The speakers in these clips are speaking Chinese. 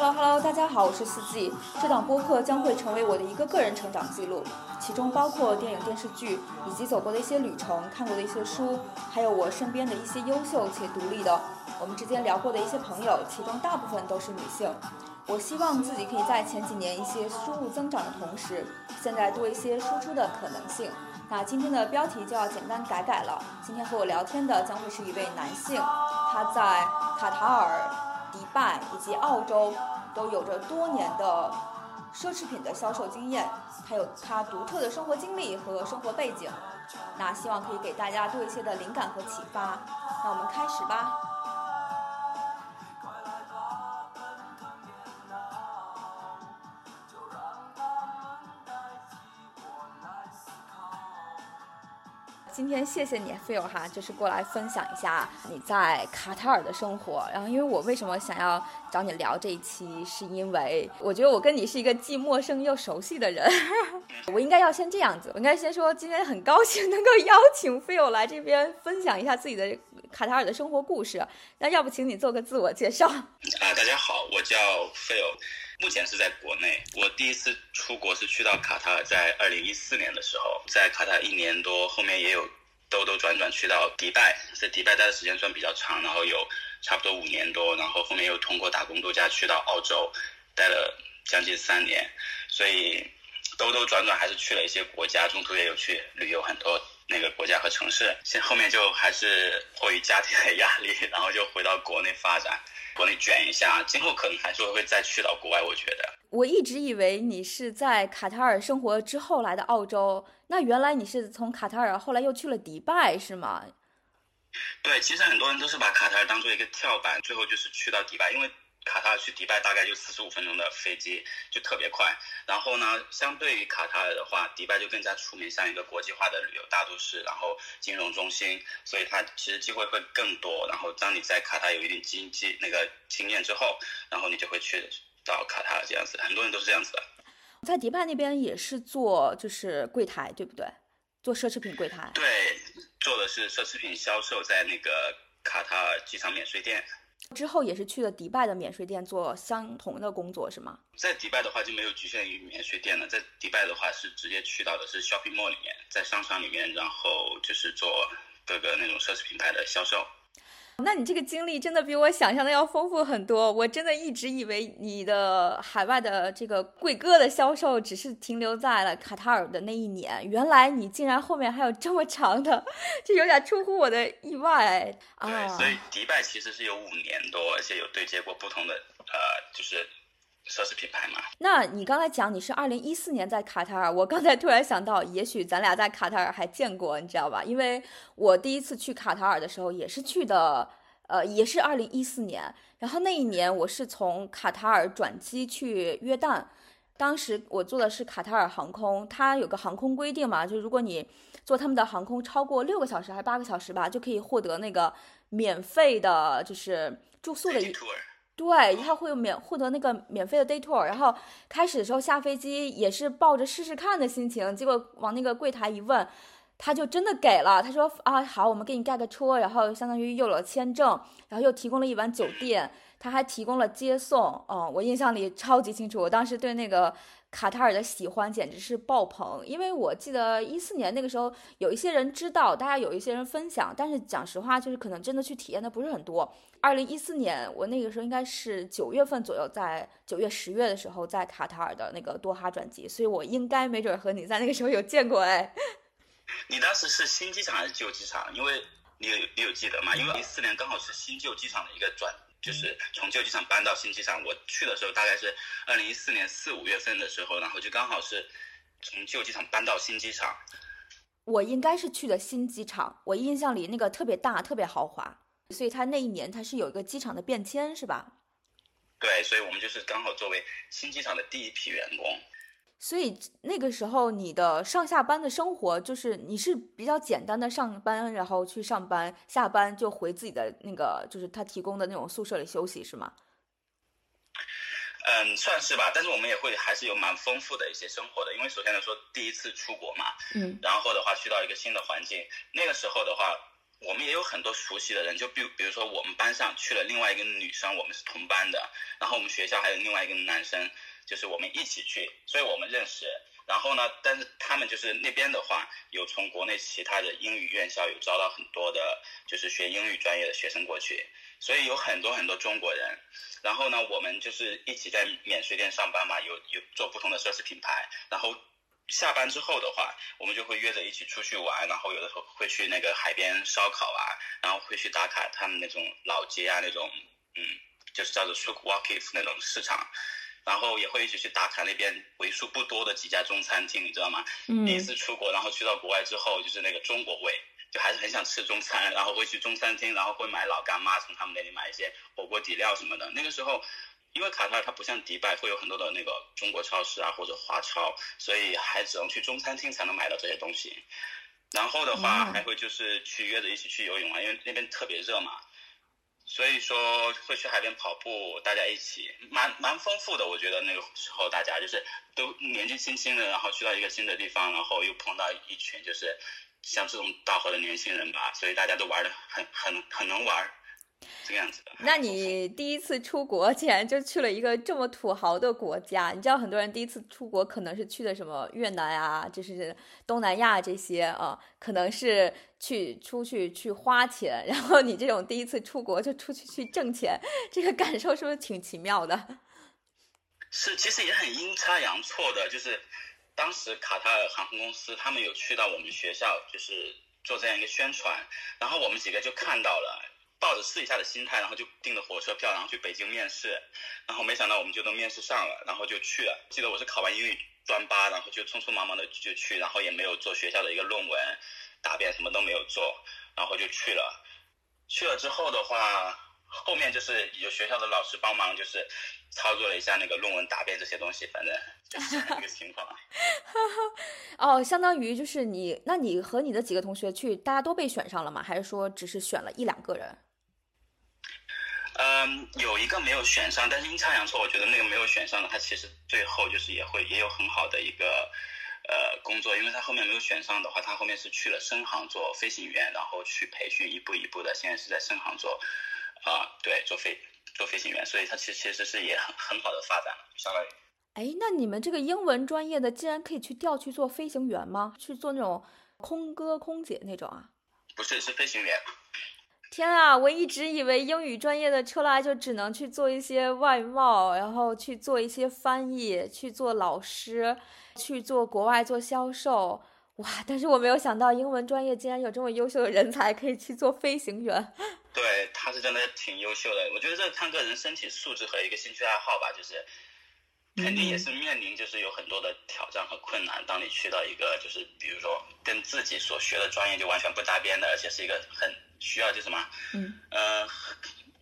Hello Hello，大家好，我是四季。这档播客将会成为我的一个个人成长记录，其中包括电影、电视剧，以及走过的一些旅程、看过的一些书，还有我身边的一些优秀且独立的，我们之间聊过的一些朋友，其中大部分都是女性。我希望自己可以在前几年一些输入增长的同时，现在多一些输出的可能性。那今天的标题就要简单改改了。今天和我聊天的将会是一位男性，他在卡塔尔、迪拜以及澳洲都有着多年的奢侈品的销售经验，还有他独特的生活经历和生活背景。那希望可以给大家多一些的灵感和启发。那我们开始吧。今天谢谢你，Phil 哈，就是过来分享一下你在卡塔尔的生活。然后，因为我为什么想要找你聊这一期，是因为我觉得我跟你是一个既陌生又熟悉的人。我应该要先这样子，我应该先说，今天很高兴能够邀请 Phil 来这边分享一下自己的卡塔尔的生活故事。那要不请你做个自我介绍？啊，大家好，我叫 Phil，目前是在国内。我第一次出国是去到卡塔尔，在二零一四年的时候，在卡塔尔一年多，后面也有。兜兜转转去到迪拜，在迪拜待的时间算比较长，然后有差不多五年多，然后后面又通过打工度假去到澳洲，待了将近三年，所以兜兜转转还是去了一些国家，中途也有去旅游很多那个国家和城市。现后面就还是迫于家庭的压力，然后就回到国内发展，国内卷一下，今后可能还是会再去到国外。我觉得，我一直以为你是在卡塔尔生活之后来的澳洲。那原来你是从卡塔尔，后来又去了迪拜，是吗？对，其实很多人都是把卡塔尔当做一个跳板，最后就是去到迪拜，因为卡塔尔去迪拜大概就四十五分钟的飞机，就特别快。然后呢，相对于卡塔尔的话，迪拜就更加出名，像一个国际化的旅游大都市，然后金融中心，所以它其实机会会更多。然后当你在卡塔尔有一定经济那个经验之后，然后你就会去到卡塔尔这样子，很多人都是这样子的。在迪拜那边也是做就是柜台，对不对？做奢侈品柜台。对，做的是奢侈品销售，在那个卡塔尔机场免税店。之后也是去了迪拜的免税店做相同的工作，是吗？在迪拜的话就没有局限于免税店了，在迪拜的话是直接去到的是 shopping mall 里面，在商场里面，然后就是做各个那种奢侈品牌的销售。那你这个经历真的比我想象的要丰富很多。我真的一直以为你的海外的这个贵哥的销售只是停留在了卡塔尔的那一年，原来你竟然后面还有这么长的，这有点出乎我的意外啊！对，所以迪拜其实是有五年多，而且有对接过不同的呃，就是。奢侈品牌嘛？那你刚才讲你是二零一四年在卡塔尔，我 刚才突然想到，也许咱俩在卡塔尔还见过，你知道吧？因为我第一次去卡塔尔的时候也是去的，呃，也是二零一四年。然后那一年我是从卡塔尔转机去约旦，当时我坐的是卡塔尔航空，它有个航空规定嘛，就如果你坐他们的航空超过六个小时还是八个小时吧，就可以获得那个免费的，就是住宿的一。对，他会免获得那个免费的 day tour，然后开始的时候下飞机也是抱着试试看的心情，结果往那个柜台一问，他就真的给了，他说啊好，我们给你盖个车，然后相当于又有了签证，然后又提供了一晚酒店，他还提供了接送，嗯，我印象里超级清楚，我当时对那个。卡塔尔的喜欢简直是爆棚，因为我记得一四年那个时候，有一些人知道，大家有一些人分享，但是讲实话，就是可能真的去体验的不是很多。二零一四年，我那个时候应该是九月份左右，在九月、十月的时候，在卡塔尔的那个多哈转机，所以我应该没准和你在那个时候有见过哎。你当时是新机场还是旧机场？因为你有你有记得吗？因为一四年刚好是新旧机场的一个转。就是从旧机场搬到新机场，我去的时候大概是二零一四年四五月份的时候，然后就刚好是从旧机场搬到新机场。我应该是去的新机场，我印象里那个特别大、特别豪华，所以它那一年它是有一个机场的变迁，是吧？对，所以我们就是刚好作为新机场的第一批员工。所以那个时候你的上下班的生活就是你是比较简单的上班，然后去上班，下班就回自己的那个就是他提供的那种宿舍里休息是吗？嗯，算是吧，但是我们也会还是有蛮丰富的一些生活的，因为首先来说第一次出国嘛，嗯，然后的话去到一个新的环境，那个时候的话，我们也有很多熟悉的人，就比如比如说我们班上去了另外一个女生，我们是同班的，然后我们学校还有另外一个男生，就是我们一起去，所以我们认识。然后呢，但是他们就是那边的话，有从国内其他的英语院校有招到很多的，就是学英语专业的学生过去，所以有很多很多中国人。然后呢，我们就是一起在免税店上班嘛，有有做不同的奢侈品牌。然后下班之后的话，我们就会约着一起出去玩，然后有的时候会去那个海边烧烤啊，然后会去打卡他们那种老街啊，那种嗯，就是叫做 Souk Wakif 那种市场。然后也会一起去打卡那边为数不多的几家中餐厅，你知道吗？嗯。第一次出国，然后去到国外之后，就是那个中国味，就还是很想吃中餐，然后会去中餐厅，然后会买老干妈，从他们那里买一些火锅底料什么的。那个时候，因为卡塔尔它不像迪拜会有很多的那个中国超市啊或者华超，所以还只能去中餐厅才能买到这些东西。然后的话，还会就是去约着一起去游泳啊，因为那边特别热嘛。所以说会去海边跑步，大家一起蛮蛮丰富的。我觉得那个时候大家就是都年纪轻轻的，然后去到一个新的地方，然后又碰到一群就是像志同道合的年轻人吧，所以大家都玩的很很很能玩。这个样子的。那你第一次出国，竟然就去了一个这么土豪的国家？你知道很多人第一次出国可能是去的什么越南啊，就是东南亚这些啊，可能是去出去去花钱。然后你这种第一次出国就出去去挣钱，这个感受是不是挺奇妙的？是，其实也很阴差阳错的，就是当时卡塔尔航空公司他们有去到我们学校，就是做这样一个宣传，然后我们几个就看到了。抱着试一下的心态，然后就订了火车票，然后去北京面试，然后没想到我们就能面试上了，然后就去了。记得我是考完英语专八，然后就匆匆忙忙的就去，然后也没有做学校的一个论文答辩，什么都没有做，然后就去了。去了之后的话，后面就是有学校的老师帮忙，就是操作了一下那个论文答辩这些东西，反正就 是一个情况。哦，相当于就是你，那你和你的几个同学去，大家都被选上了吗？还是说只是选了一两个人？嗯，有一个没有选上，但是阴差阳错，我觉得那个没有选上的，他其实最后就是也会也有很好的一个呃工作，因为他后面没有选上的话，他后面是去了深航做飞行员，然后去培训，一步一步的，现在是在深航做啊，对，做飞做飞行员，所以他其实其实是也很很好的发展了，相当于。哎，那你们这个英文专业的，竟然可以去调去做飞行员吗？去做那种空哥、空姐那种啊？不是，是飞行员。天啊！我一直以为英语专业的出来就只能去做一些外贸，然后去做一些翻译，去做老师，去做国外做销售。哇！但是我没有想到英文专业竟然有这么优秀的人才可以去做飞行员。对，他是真的挺优秀的。我觉得这看个人身体素质和一个兴趣爱好吧，就是肯定也是面临就是有很多的挑战和困难。当你去到一个就是比如说跟自己所学的专业就完全不搭边的，而且是一个很。需要就什么？嗯，呃，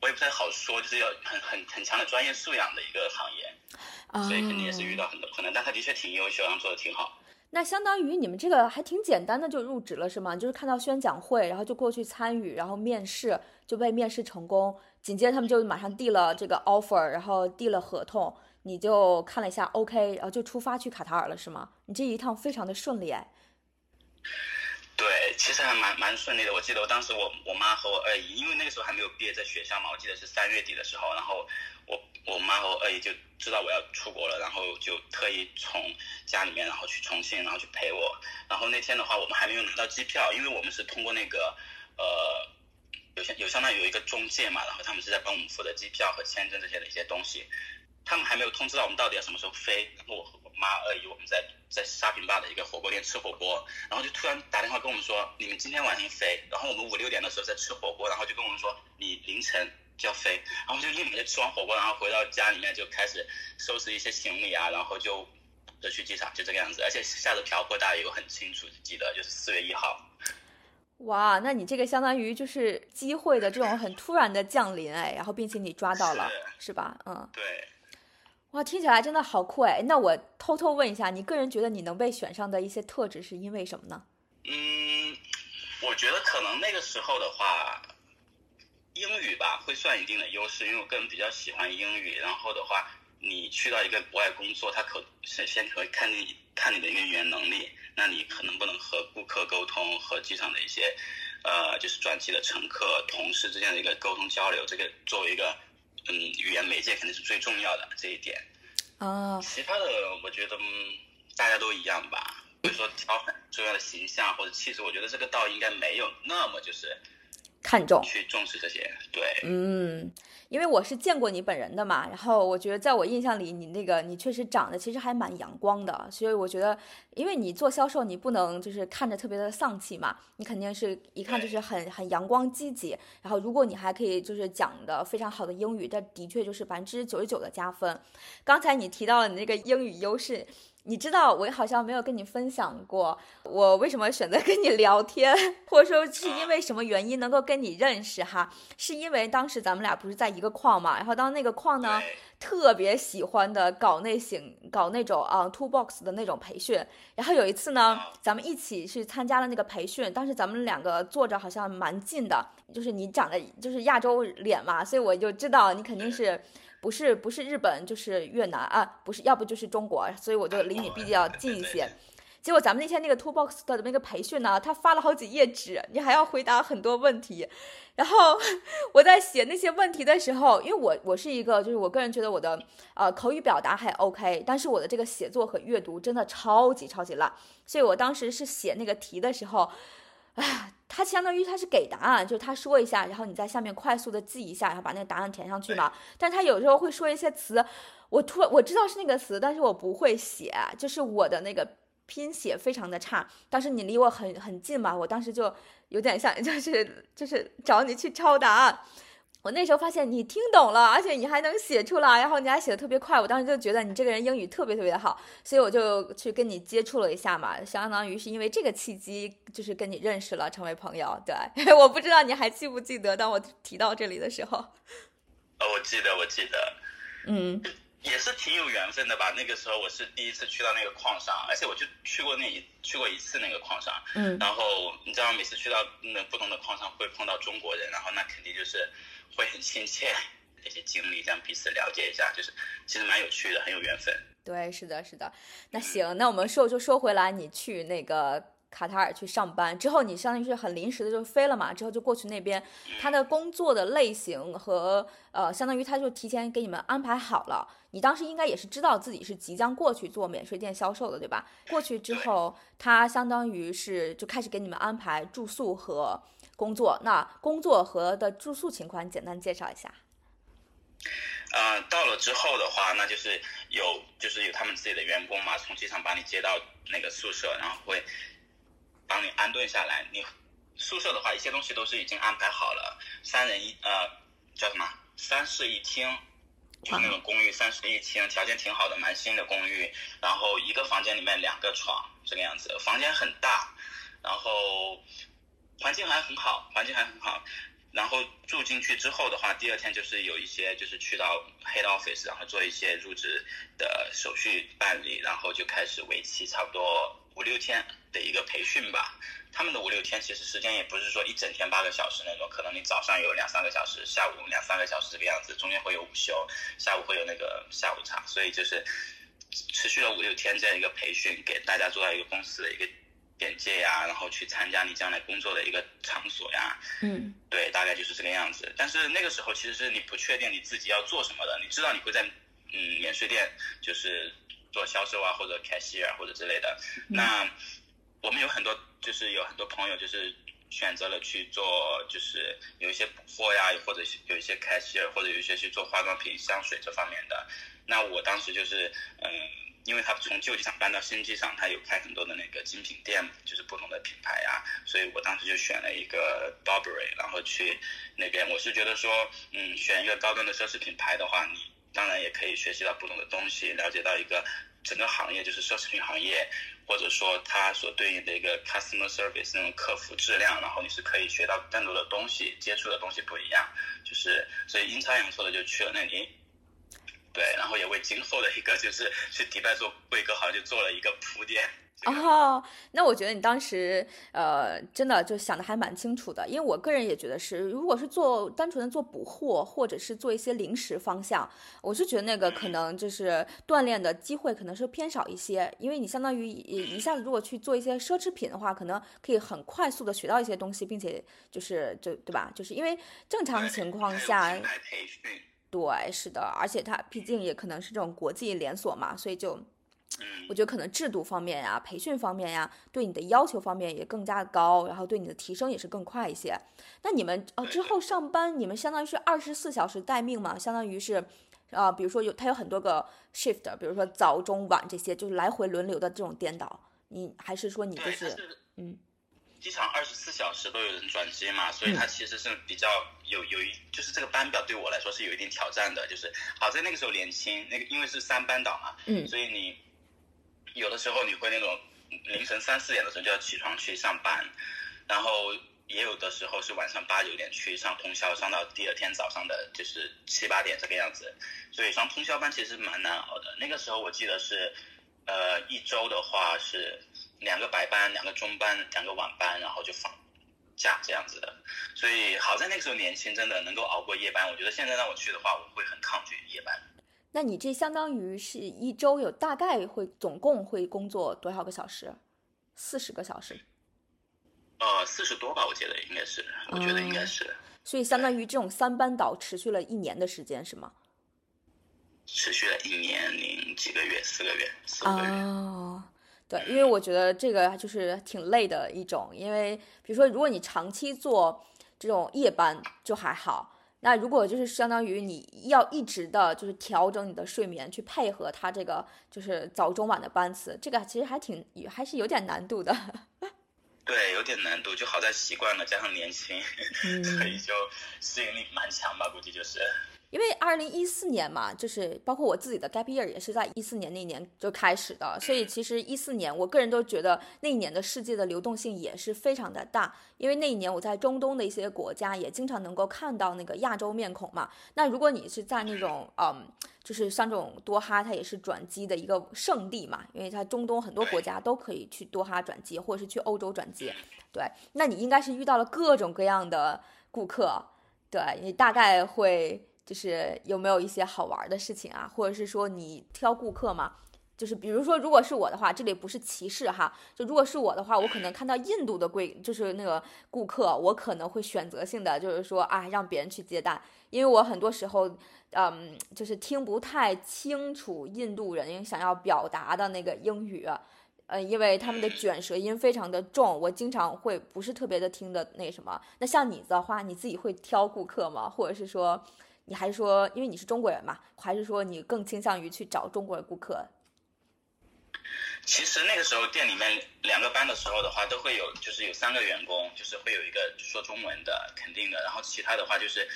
我也不太好说，就是要很很很强的专业素养的一个行业，所以肯定也是遇到很多困难。但他的确挺优秀，然后做的挺好。那相当于你们这个还挺简单的就入职了是吗？就是看到宣讲会，然后就过去参与，然后面试就被面试成功，紧接着他们就马上递了这个 offer，然后递了合同，你就看了一下 OK，然后就出发去卡塔尔了是吗？你这一趟非常的顺利哎。对，其实还蛮蛮顺利的。我记得我当时我我妈和我二姨，因为那个时候还没有毕业在学校嘛，我记得是三月底的时候，然后我我妈和我二姨就知道我要出国了，然后就特意从家里面然后去重庆，然后去陪我。然后那天的话，我们还没有拿到机票，因为我们是通过那个呃有相有相当于有一个中介嘛，然后他们是在帮我们负责机票和签证这些的一些东西。他们还没有通知到我们到底要什么时候飞，然后我和我妈二姨我们在在沙坪坝的一个火锅店吃火锅，然后就突然打电话跟我们说，你们今天晚上飞，然后我们五六点的时候在吃火锅，然后就跟我们说你凌晨就要飞，然后就立马就吃完火锅，然后回到家里面就开始收拾一些行李啊，然后就就去机场，就这个样子，而且下着瓢泼大雨，我很清楚记得就是四月一号。哇，那你这个相当于就是机会的这种很突然的降临哎，然后并且你抓到了，是吧？嗯，对。哇，听起来真的好酷哎！那我偷偷问一下，你个人觉得你能被选上的一些特质是因为什么呢？嗯，我觉得可能那个时候的话，英语吧会算一定的优势，因为我个人比较喜欢英语。然后的话，你去到一个国外工作，他可首先先会看你看你的语言能力，那你可能不能和顾客沟通，和机场的一些呃，就是专机的乘客、同事之间的一个沟通交流，这个作为一个嗯语言媒介肯定是最重要的这一点。哦，其他的我觉得大家都一样吧，比如说挑很重要的形象或者气质，我觉得这个倒应该没有那么就是看重去重视这些。对，嗯。因为我是见过你本人的嘛，然后我觉得在我印象里，你那个你确实长得其实还蛮阳光的，所以我觉得，因为你做销售，你不能就是看着特别的丧气嘛，你肯定是一看就是很很阳光积极。然后如果你还可以就是讲的非常好的英语，这的确就是百分之九十九的加分。刚才你提到了你那个英语优势。你知道我好像没有跟你分享过，我为什么选择跟你聊天，或者说是因为什么原因能够跟你认识哈？是因为当时咱们俩不是在一个矿嘛，然后当那个矿呢特别喜欢的搞那型搞那种啊 two box 的那种培训，然后有一次呢，咱们一起去参加了那个培训，当时咱们两个坐着好像蛮近的，就是你长得就是亚洲脸嘛，所以我就知道你肯定是。不是不是日本就是越南啊，不是要不就是中国，所以我就离你比较近一些。结果咱们那天那个 Two Box 的那个培训呢，他发了好几页纸，你还要回答很多问题。然后 我在写那些问题的时候，因为我我是一个就是我个人觉得我的呃口语表达还 OK，但是我的这个写作和阅读真的超级超级烂，所以我当时是写那个题的时候。哎，他相当于他是给答案，就是他说一下，然后你在下面快速的记一下，然后把那个答案填上去嘛。但他有时候会说一些词，我突我知道是那个词，但是我不会写，就是我的那个拼写非常的差。当时你离我很很近嘛，我当时就有点像，就是就是找你去抄答案。我那时候发现你听懂了，而且你还能写出来，然后你还写的特别快。我当时就觉得你这个人英语特别特别的好，所以我就去跟你接触了一下嘛，相当于是因为这个契机，就是跟你认识了，成为朋友。对，我不知道你还记不记得，当我提到这里的时候。哦，我记得，我记得，嗯，也是挺有缘分的吧。那个时候我是第一次去到那个矿上，而且我就去过那一去过一次那个矿上，嗯，然后你知道，每次去到那不同的矿上会碰到中国人，然后那肯定就是。会很亲切，这些经历，这样彼此了解一下，就是其实蛮有趣的，很有缘分。对，是的，是的。那行，那我们说就说回来，你去那个卡塔尔去上班之后，你相当于是很临时的就飞了嘛，之后就过去那边，他的工作的类型和呃，相当于他就提前给你们安排好了。你当时应该也是知道自己是即将过去做免税店销售的，对吧？过去之后，他相当于是就开始给你们安排住宿和。工作那工作和的住宿情况，简单介绍一下。呃，到了之后的话，那就是有就是有他们自己的员工嘛，从机场把你接到那个宿舍，然后会帮你安顿下来。你宿舍的话，一些东西都是已经安排好了，三人一呃叫什么三室一厅，就那种公寓三室一厅，条件挺好的，蛮新的公寓。然后一个房间里面两个床这个样子，房间很大，然后。环境还很好，环境还很好。然后住进去之后的话，第二天就是有一些就是去到 head office，然后做一些入职的手续办理，然后就开始为期差不多五六天的一个培训吧。他们的五六天其实时间也不是说一整天八个小时那种，可能你早上有两三个小时，下午两三个小时这个样子，中间会有午休，下午会有那个下午茶，所以就是持续了五六天这样一个培训，给大家做到一个公司的一个。简介呀，然后去参加你将来工作的一个场所呀，嗯，对，大概就是这个样子。但是那个时候其实是你不确定你自己要做什么的，你知道你会在嗯免税店就是做销售啊，或者 cashier 或者之类的。那我们有很多就是有很多朋友就是选择了去做，就是有一些补货呀，或者有一些 cashier，或者有一些去做化妆品、香水这方面的。那我当时就是嗯。因为他从旧机场搬到新机场，他有开很多的那个精品店，就是不同的品牌呀，所以我当时就选了一个 Burberry，然后去那边。我是觉得说，嗯，选一个高端的奢侈品牌的话，你当然也可以学习到不同的东西，了解到一个整个行业，就是奢侈品行业，或者说它所对应的一个 customer service 那种客服质量，然后你是可以学到更多的东西，接触的东西不一样，就是所以阴差阳错的就去了那里。对，然后也为今后的一个就是去迪拜做贵哥，好像就做了一个铺垫。哦，那我觉得你当时呃，真的就想的还蛮清楚的，因为我个人也觉得是，如果是做单纯的做补货，或者是做一些零食方向，我是觉得那个可能就是锻炼的机会可能是偏少一些，因为你相当于一下子如果去做一些奢侈品的话，可能可以很快速的学到一些东西，并且就是就对吧？就是因为正常情况下，对，是的，而且它毕竟也可能是这种国际连锁嘛，所以就。我觉得可能制度方面呀、培训方面呀，对你的要求方面也更加高，然后对你的提升也是更快一些。那你们呃之后上班，你们相当于是二十四小时待命嘛？相当于是，啊，比如说有它有很多个 shift，比如说早中晚这些，就是来回轮流的这种颠倒。你还是说你就是嗯，机场二十四小时都有人转机嘛，所以它其实是比较有有一就是这个班表对我来说是有一定挑战的。就是好在那个时候年轻，那个因为是三班倒嘛，嗯，所以你。有的时候你会那种凌晨三四点的时候就要起床去上班，然后也有的时候是晚上八九点去上通宵，上到第二天早上的就是七八点这个样子，所以上通宵班其实蛮难熬的。那个时候我记得是，呃，一周的话是两个白班、两个中班、两个晚班，然后就放假这样子的。所以好在那个时候年轻，真的能够熬过夜班。我觉得现在让我去的话，我会很抗拒夜班。那你这相当于是一周有大概会总共会工作多少个小时？四十个小时？呃，四十多吧，我觉得应该是，我觉得应该是。所以相当于这种三班倒持续了一年的时间是吗？持续了一年零几个月，四个月，四个月。哦，对，因为我觉得这个就是挺累的一种，因为比如说如果你长期做这种夜班就还好。那如果就是相当于你要一直的，就是调整你的睡眠，去配合他这个就是早中晚的班次，这个其实还挺还是有点难度的。对，有点难度，就好在习惯了，加上年轻，所以就适应力蛮强吧，估计就是。因为二零一四年嘛，就是包括我自己的 gap year 也是在一四年那年就开始的，所以其实一四年我个人都觉得那一年的世界的流动性也是非常的大，因为那一年我在中东的一些国家也经常能够看到那个亚洲面孔嘛。那如果你是在那种嗯，就是像这种多哈，它也是转机的一个圣地嘛，因为它中东很多国家都可以去多哈转机，或者是去欧洲转机。对，那你应该是遇到了各种各样的顾客，对你大概会。就是有没有一些好玩的事情啊，或者是说你挑顾客嘛？就是比如说，如果是我的话，这里不是歧视哈。就如果是我的话，我可能看到印度的贵，就是那个顾客，我可能会选择性的就是说啊，让别人去接待，因为我很多时候，嗯，就是听不太清楚印度人想要表达的那个英语，呃，因为他们的卷舌音非常的重，我经常会不是特别的听的那什么。那像你的话，你自己会挑顾客吗？或者是说？你还是说，因为你是中国人嘛，还是说你更倾向于去找中国的顾客？其实那个时候店里面两个班的时候的话，都会有，就是有三个员工，就是会有一个说中文的，肯定的。然后其他的话，就是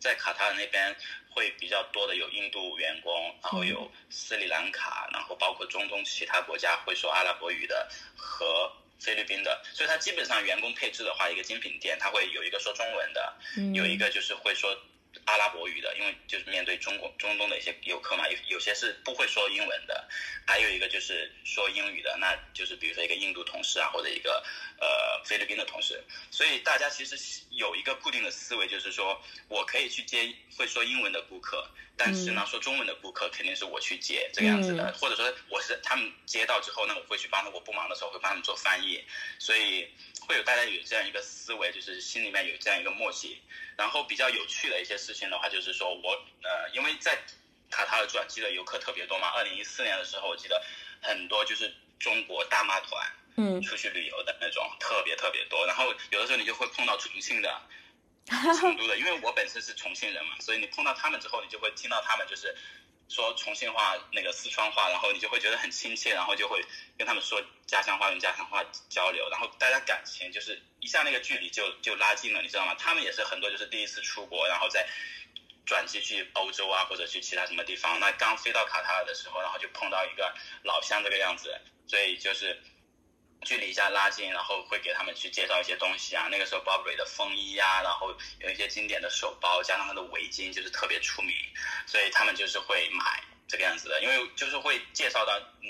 在卡塔尔那边会比较多的有印度员工，然后有斯里兰卡，然后包括中东其他国家会说阿拉伯语的和菲律宾的。所以它基本上员工配置的话，一个精品店它会有一个说中文的，有一个就是会说。阿拉伯语的，因为就是面对中国中东的一些游客嘛，有有些是不会说英文的，还有一个就是说英语的，那就是比如说一个印度同事啊，或者一个呃菲律宾的同事，所以大家其实有一个固定的思维，就是说我可以去接会说英文的顾客，但是呢说中文的顾客肯定是我去接这个样子的，或者说我是他们接到之后呢，我会去帮他，我不忙的时候会帮他们做翻译，所以会有大家有这样一个思维，就是心里面有这样一个默契。然后比较有趣的一些事情的话，就是说我呃，因为在卡塔尔转机的游客特别多嘛。二零一四年的时候，我记得很多就是中国大妈团，嗯，出去旅游的那种特别特别多。然后有的时候你就会碰到重庆的、成都的，因为我本身是重庆人嘛，所以你碰到他们之后，你就会听到他们就是说重庆话、那个四川话，然后你就会觉得很亲切，然后就会跟他们说家乡话，用家乡话交流，然后大家感情就是。一下那个距离就就拉近了，你知道吗？他们也是很多就是第一次出国，然后再转机去欧洲啊，或者去其他什么地方。那刚飞到卡塔尔的时候，然后就碰到一个老乡这个样子，所以就是距离一下拉近，然后会给他们去介绍一些东西啊。那个时候 Burberry 的风衣啊，然后有一些经典的手包，加上它的围巾，就是特别出名，所以他们就是会买这个样子的，因为就是会介绍到嗯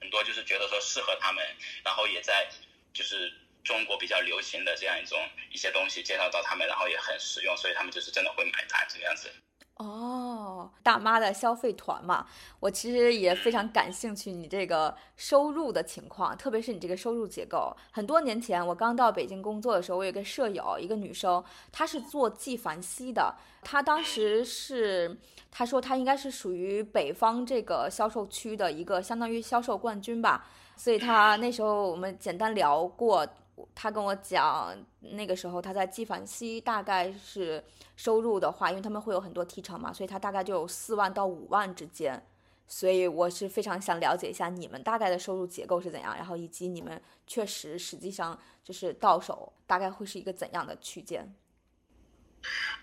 很多就是觉得说适合他们，然后也在就是中国比较流行的这样一种一些东西介绍到他们，然后也很实用，所以他们就是真的会买单这个样子。哦，大妈的消费团嘛，我其实也非常感兴趣你这个收入的情况，特别是你这个收入结构。很多年前我刚到北京工作的时候，我有个舍友，一个女生，她是做纪梵希的，她当时是她说她应该是属于北方这个销售区的一个相当于销售冠军吧，所以她那时候我们简单聊过。他跟我讲，那个时候他在纪梵希大概是收入的话，因为他们会有很多提成嘛，所以他大概就有四万到五万之间。所以我是非常想了解一下你们大概的收入结构是怎样，然后以及你们确实实际上就是到手大概会是一个怎样的区间。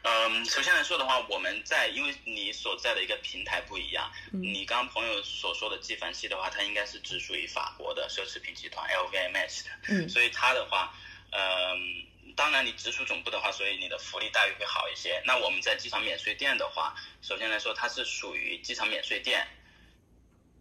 嗯，首先来说的话，我们在因为你所在的一个平台不一样，你刚朋友所说的纪梵希的话，它应该是只属于法国的奢侈品集团 LVMH 的，嗯，所以它的话，嗯，当然你直属总部的话，所以你的福利待遇会好一些。那我们在机场免税店的话，首先来说它是属于机场免税店。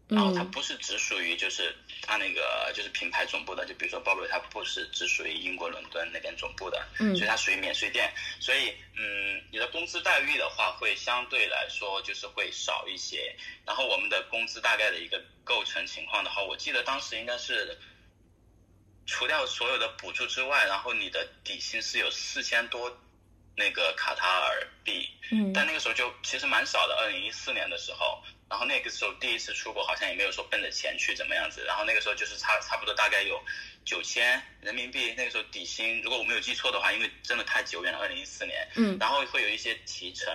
然后它不是只属于就是它那个就是品牌总部的，就比如说 Burberry，它不是只属于英国伦敦那边总部的，嗯，所以它属于免税店，所以嗯，你的工资待遇的话会相对来说就是会少一些。然后我们的工资大概的一个构成情况的话，我记得当时应该是除掉所有的补助之外，然后你的底薪是有四千多那个卡塔尔币，嗯，但那个时候就其实蛮少的，二零一四年的时候。然后那个时候第一次出国，好像也没有说奔着钱去怎么样子。然后那个时候就是差差不多大概有九千人民币。那个时候底薪，如果我没有记错的话，因为真的太久远了，二零一四年。嗯。然后会有一些提成，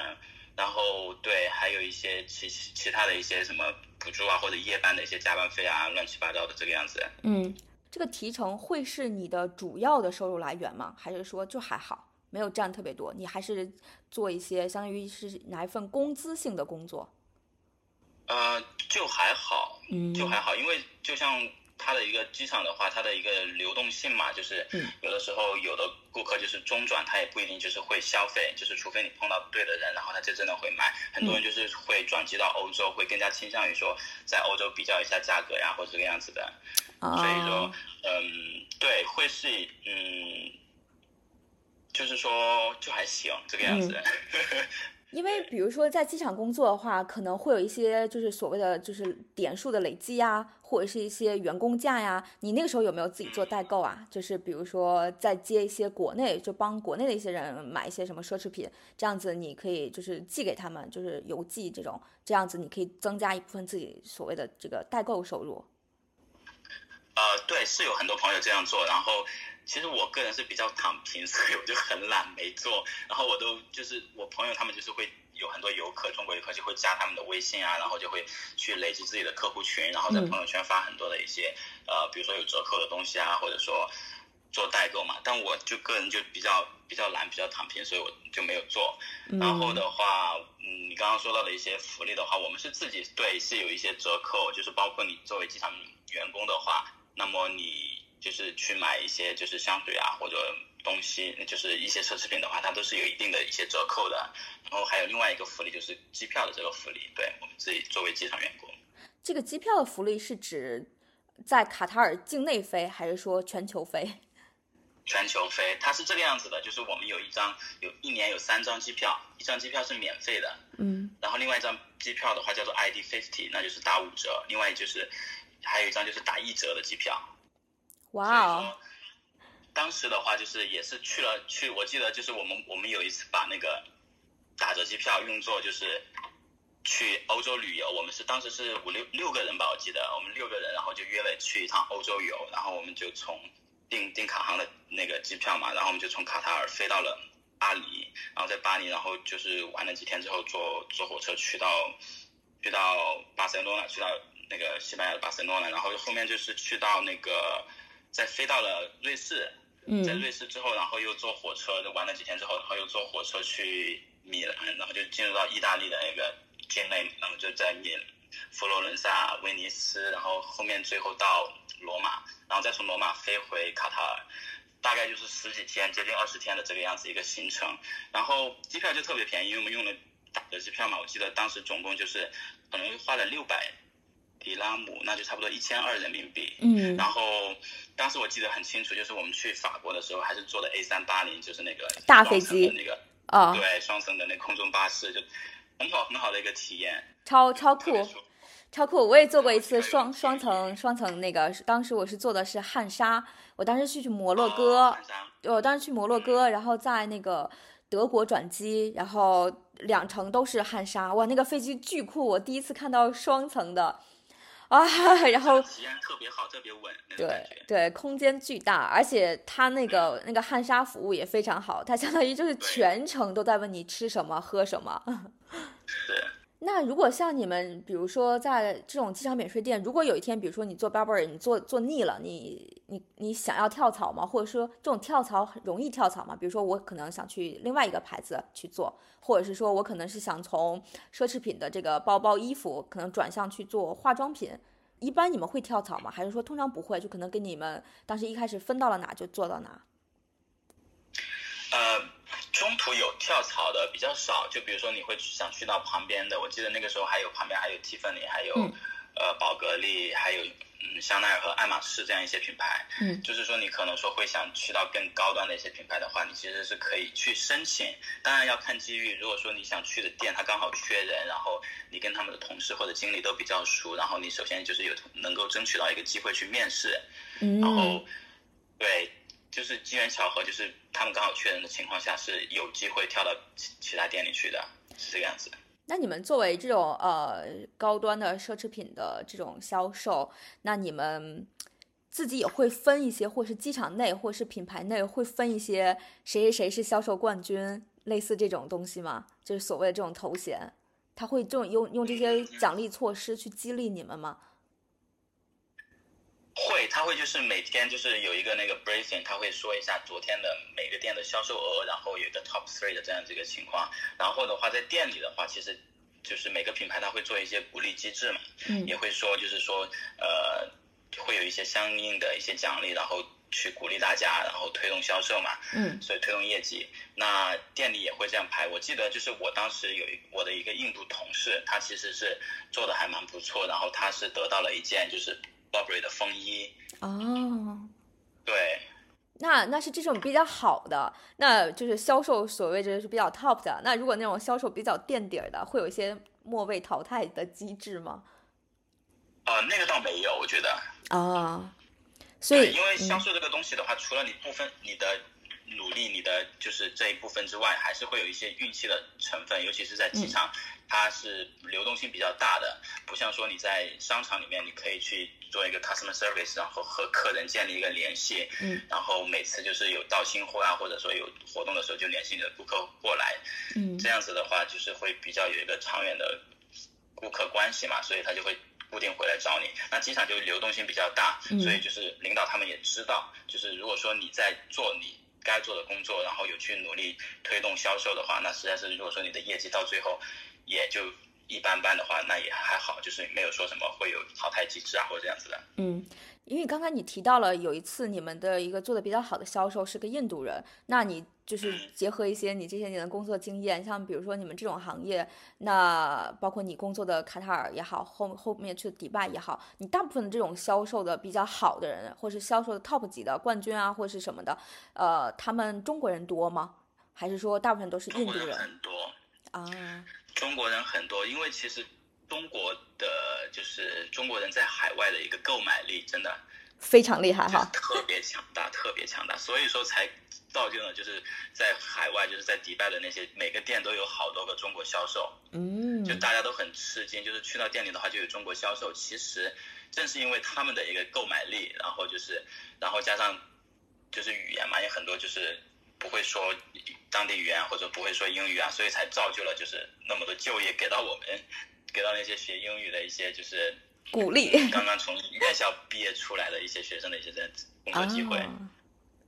然后对，还有一些其其他的一些什么补助啊，或者夜班的一些加班费啊，乱七八糟的这个样子。嗯，这个提成会是你的主要的收入来源吗？还是说就还好，没有占特别多？你还是做一些相当于是拿一份工资性的工作？呃，就还好，嗯，就还好，因为就像它的一个机场的话，它的一个流动性嘛，就是有的时候有的顾客就是中转，他也不一定就是会消费，就是除非你碰到对的人，然后他就真的会买。很多人就是会转机到欧洲，会更加倾向于说在欧洲比较一下价格呀，或者这个样子的。所以说，嗯，对，会是嗯，就是说就还行这个样子。因为比如说在机场工作的话，可能会有一些就是所谓的就是点数的累积呀，或者是一些员工价呀。你那个时候有没有自己做代购啊？就是比如说在接一些国内，就帮国内的一些人买一些什么奢侈品，这样子你可以就是寄给他们，就是邮寄这种，这样子你可以增加一部分自己所谓的这个代购收入。呃，对，是有很多朋友这样做，然后。其实我个人是比较躺平，所以我就很懒没做。然后我都就是我朋友他们就是会有很多游客，中国游客就会加他们的微信啊，然后就会去累积自己的客户群，然后在朋友圈发很多的一些呃，比如说有折扣的东西啊，或者说做代购嘛。但我就个人就比较比较懒，比较躺平，所以我就没有做。然后的话，嗯，你刚刚说到的一些福利的话，我们是自己对是有一些折扣，就是包括你作为机场员工的话，那么你。就是去买一些就是香水啊或者东西，就是一些奢侈品的话，它都是有一定的一些折扣的。然后还有另外一个福利就是机票的这个福利，对我们自己作为机场员工。这个机票的福利是指在卡塔尔境内飞，还是说全球飞？全球飞，它是这个样子的，就是我们有一张有一年有三张机票，一张机票是免费的，嗯，然后另外一张机票的话叫做 ID fifty，那就是打五折。另外就是还有一张就是打一折的机票。哇哦！当时的话就是也是去了去，我记得就是我们我们有一次把那个打折机票用作就是去欧洲旅游，我们是当时是五六六个人吧，我记得我们六个人，然后就约了去一趟欧洲游，然后我们就从订订卡航的那个机票嘛，然后我们就从卡塔尔飞到了巴黎，然后在巴黎，然后就是玩了几天之后坐坐火车去到去到巴塞罗那，去到那个西班牙的巴塞罗那，然后后面就是去到那个。再飞到了瑞士，在瑞士之后，然后又坐火车，就玩了几天之后，然后又坐火车去米兰，然后就进入到意大利的那个境内，然后就在米佛罗伦萨、威尼斯，然后后面最后到罗马，然后后再从罗马飞回卡塔尔，大概就是十几天，接近二十天的这个样子一个行程。然后机票就特别便宜，因为我们用了打折机票嘛，我记得当时总共就是可能花了六百迪拉姆，那就差不多一千二人民币。嗯然后当时我记得很清楚，就是我们去法国的时候，还是坐的 A 三八零，就是那个大飞机那个啊，对双层的那空中巴士，就很好很好的一个体验，超超酷。超酷！我也坐过一次双双层双层那个，当时我是坐的是汉莎，我当时去去摩洛哥，哦我当时去摩洛哥，然后在那个德国转机，然后两程都是汉莎，哇，那个飞机巨酷！我第一次看到双层的，啊，然后体验特别好，特别稳。对对，空间巨大，而且它那个那个汉莎服务也非常好，它相当于就是全程都在问你吃什么喝什么。是。那如果像你们，比如说在这种机场免税店，如果有一天，比如说你做 Burberry，你做做腻了，你你你想要跳槽吗？或者说这种跳槽很容易跳槽吗？比如说我可能想去另外一个牌子去做，或者是说我可能是想从奢侈品的这个包包、衣服，可能转向去做化妆品。一般你们会跳槽吗？还是说通常不会？就可能跟你们当时一开始分到了哪就做到哪？呃，中途有跳槽的比较少，就比如说你会想去到旁边的，我记得那个时候还有旁边还有蒂芙尼，还有、嗯呃宝格丽，还有嗯香奈儿和爱马仕这样一些品牌。嗯就是说你可能说会想去到更高端的一些品牌的话，你其实是可以去申请，当然要看机遇。如果说你想去的店它刚好缺人，然后你跟他们的同事或者经理都比较熟，然后你首先就是有能够争取到一个机会去面试，嗯然后嗯，对，就是机缘巧合，就是他们刚好缺人的情况下，是有机会跳到其其他店里去的，是这个样子。那你们作为这种呃高端的奢侈品的这种销售，那你们自己也会分一些，或是机场内，或是品牌内会分一些谁谁谁是销售冠军，类似这种东西吗？就是所谓的这种头衔，他会这种用用这些奖励措施去激励你们吗？会，他会就是每天就是有一个那个 briefing，他会说一下昨天的每个店的销售额，然后有一个 top three 的这样子一个情况。然后的话，在店里的话，其实就是每个品牌它会做一些鼓励机制嘛，嗯也会说就是说呃会有一些相应的一些奖励，然后去鼓励大家，然后推动销售嘛。嗯所以推动业绩。那店里也会这样排。我记得就是我当时有一我的一个印度同事，他其实是做的还蛮不错，然后他是得到了一件就是 Burberry 的风衣。哦，对，那那是这种比较好的，那就是销售所谓这是比较 top 的。那如果那种销售比较垫底儿的，会有一些末位淘汰的机制吗？呃，那个倒没有，我觉得。啊，所，以因为销嗯售这个东西的话，除了你部分你的努力，你的就是这一部分之外，还是会有一些运气的成分，尤其是在机嗯。场，它是流动性比较大的，不像说你在商场里面，你可以去做一个 customer service，然后和客人建立一个联系，嗯，然后每次就是有到新货啊，或者说有活动的时候就联系你的顾客过来，嗯。这样子的话，就是会比较有一个长远的顾客关系嘛，所以他就会固定回来找你。那机场就流动性比较大，嗯。所以就是领导他们也知道，就是如果说你在做你该做的工作，然后有去努力推动销售的话，那实在是如果说你的业绩到最后也就一般般的话，那也还好，就是没有说什么会有淘汰机制啊或者这样子的。嗯，因为刚才你提到了有一次你们的一个做的比较好的销售是个印度人，那你就是嗯结合一些你这些年的工作经验，像比如说你们这种行业，那包括你工作的卡塔尔也好，后后面去的迪拜也好，你大部分的这种销售的比较好的人，或是销售的 top 级的冠军啊，或是什么的，呃，他们中国人多吗？还是说大部分都是印度人很多，啊？中国人很多，因为其实中国的就是中国人在海外的一个购买力真的非常厉害哈，特别强大，特别强大，所以说才造就了就是在海外，就是在迪拜的那些每个店都有好多个中国销售，嗯就大家都很吃惊，就是去到店里的话就有中国销售。其实正是因为他们的一个购买力，然后就是然后加上就是语言嘛，有很多就是不会说当地语言或者不会说英语啊，所以才造就了就是那么多就业给到我们，给到那些学英语的一些就是鼓励刚刚从院校毕业出来的一些学生的一些工作机会。啊。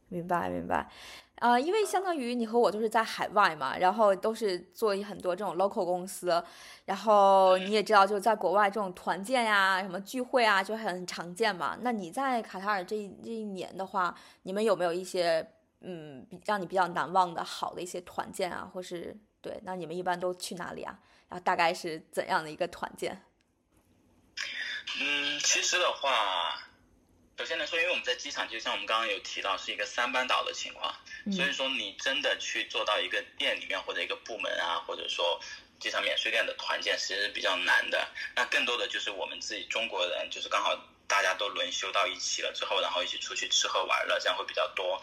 明白明白，啊，因为相当于你和我都是在海外嘛，然后都是做很多这种 local 公司，然后你也知道，就在国外这种团建呀、什么聚会啊，就很常见嘛。那你在卡塔尔这这一年的话，你们有没有一些嗯，比让你比较难忘的好的一些团建啊，或是对？那你们一般都去哪里啊？然后大概是怎样的一个团建？嗯，其实的话。首先来说，因为我们在机场，就像我们刚刚有提到，是一个三班倒的情况，所以说你真的去做到一个店里面或者一个部门啊，或者说机场免税店的团建，其实是比较难的。那更多的就是我们自己中国人，就是刚好大家都轮休到一起了之后，然后一起出去吃喝玩乐，这样会比较多。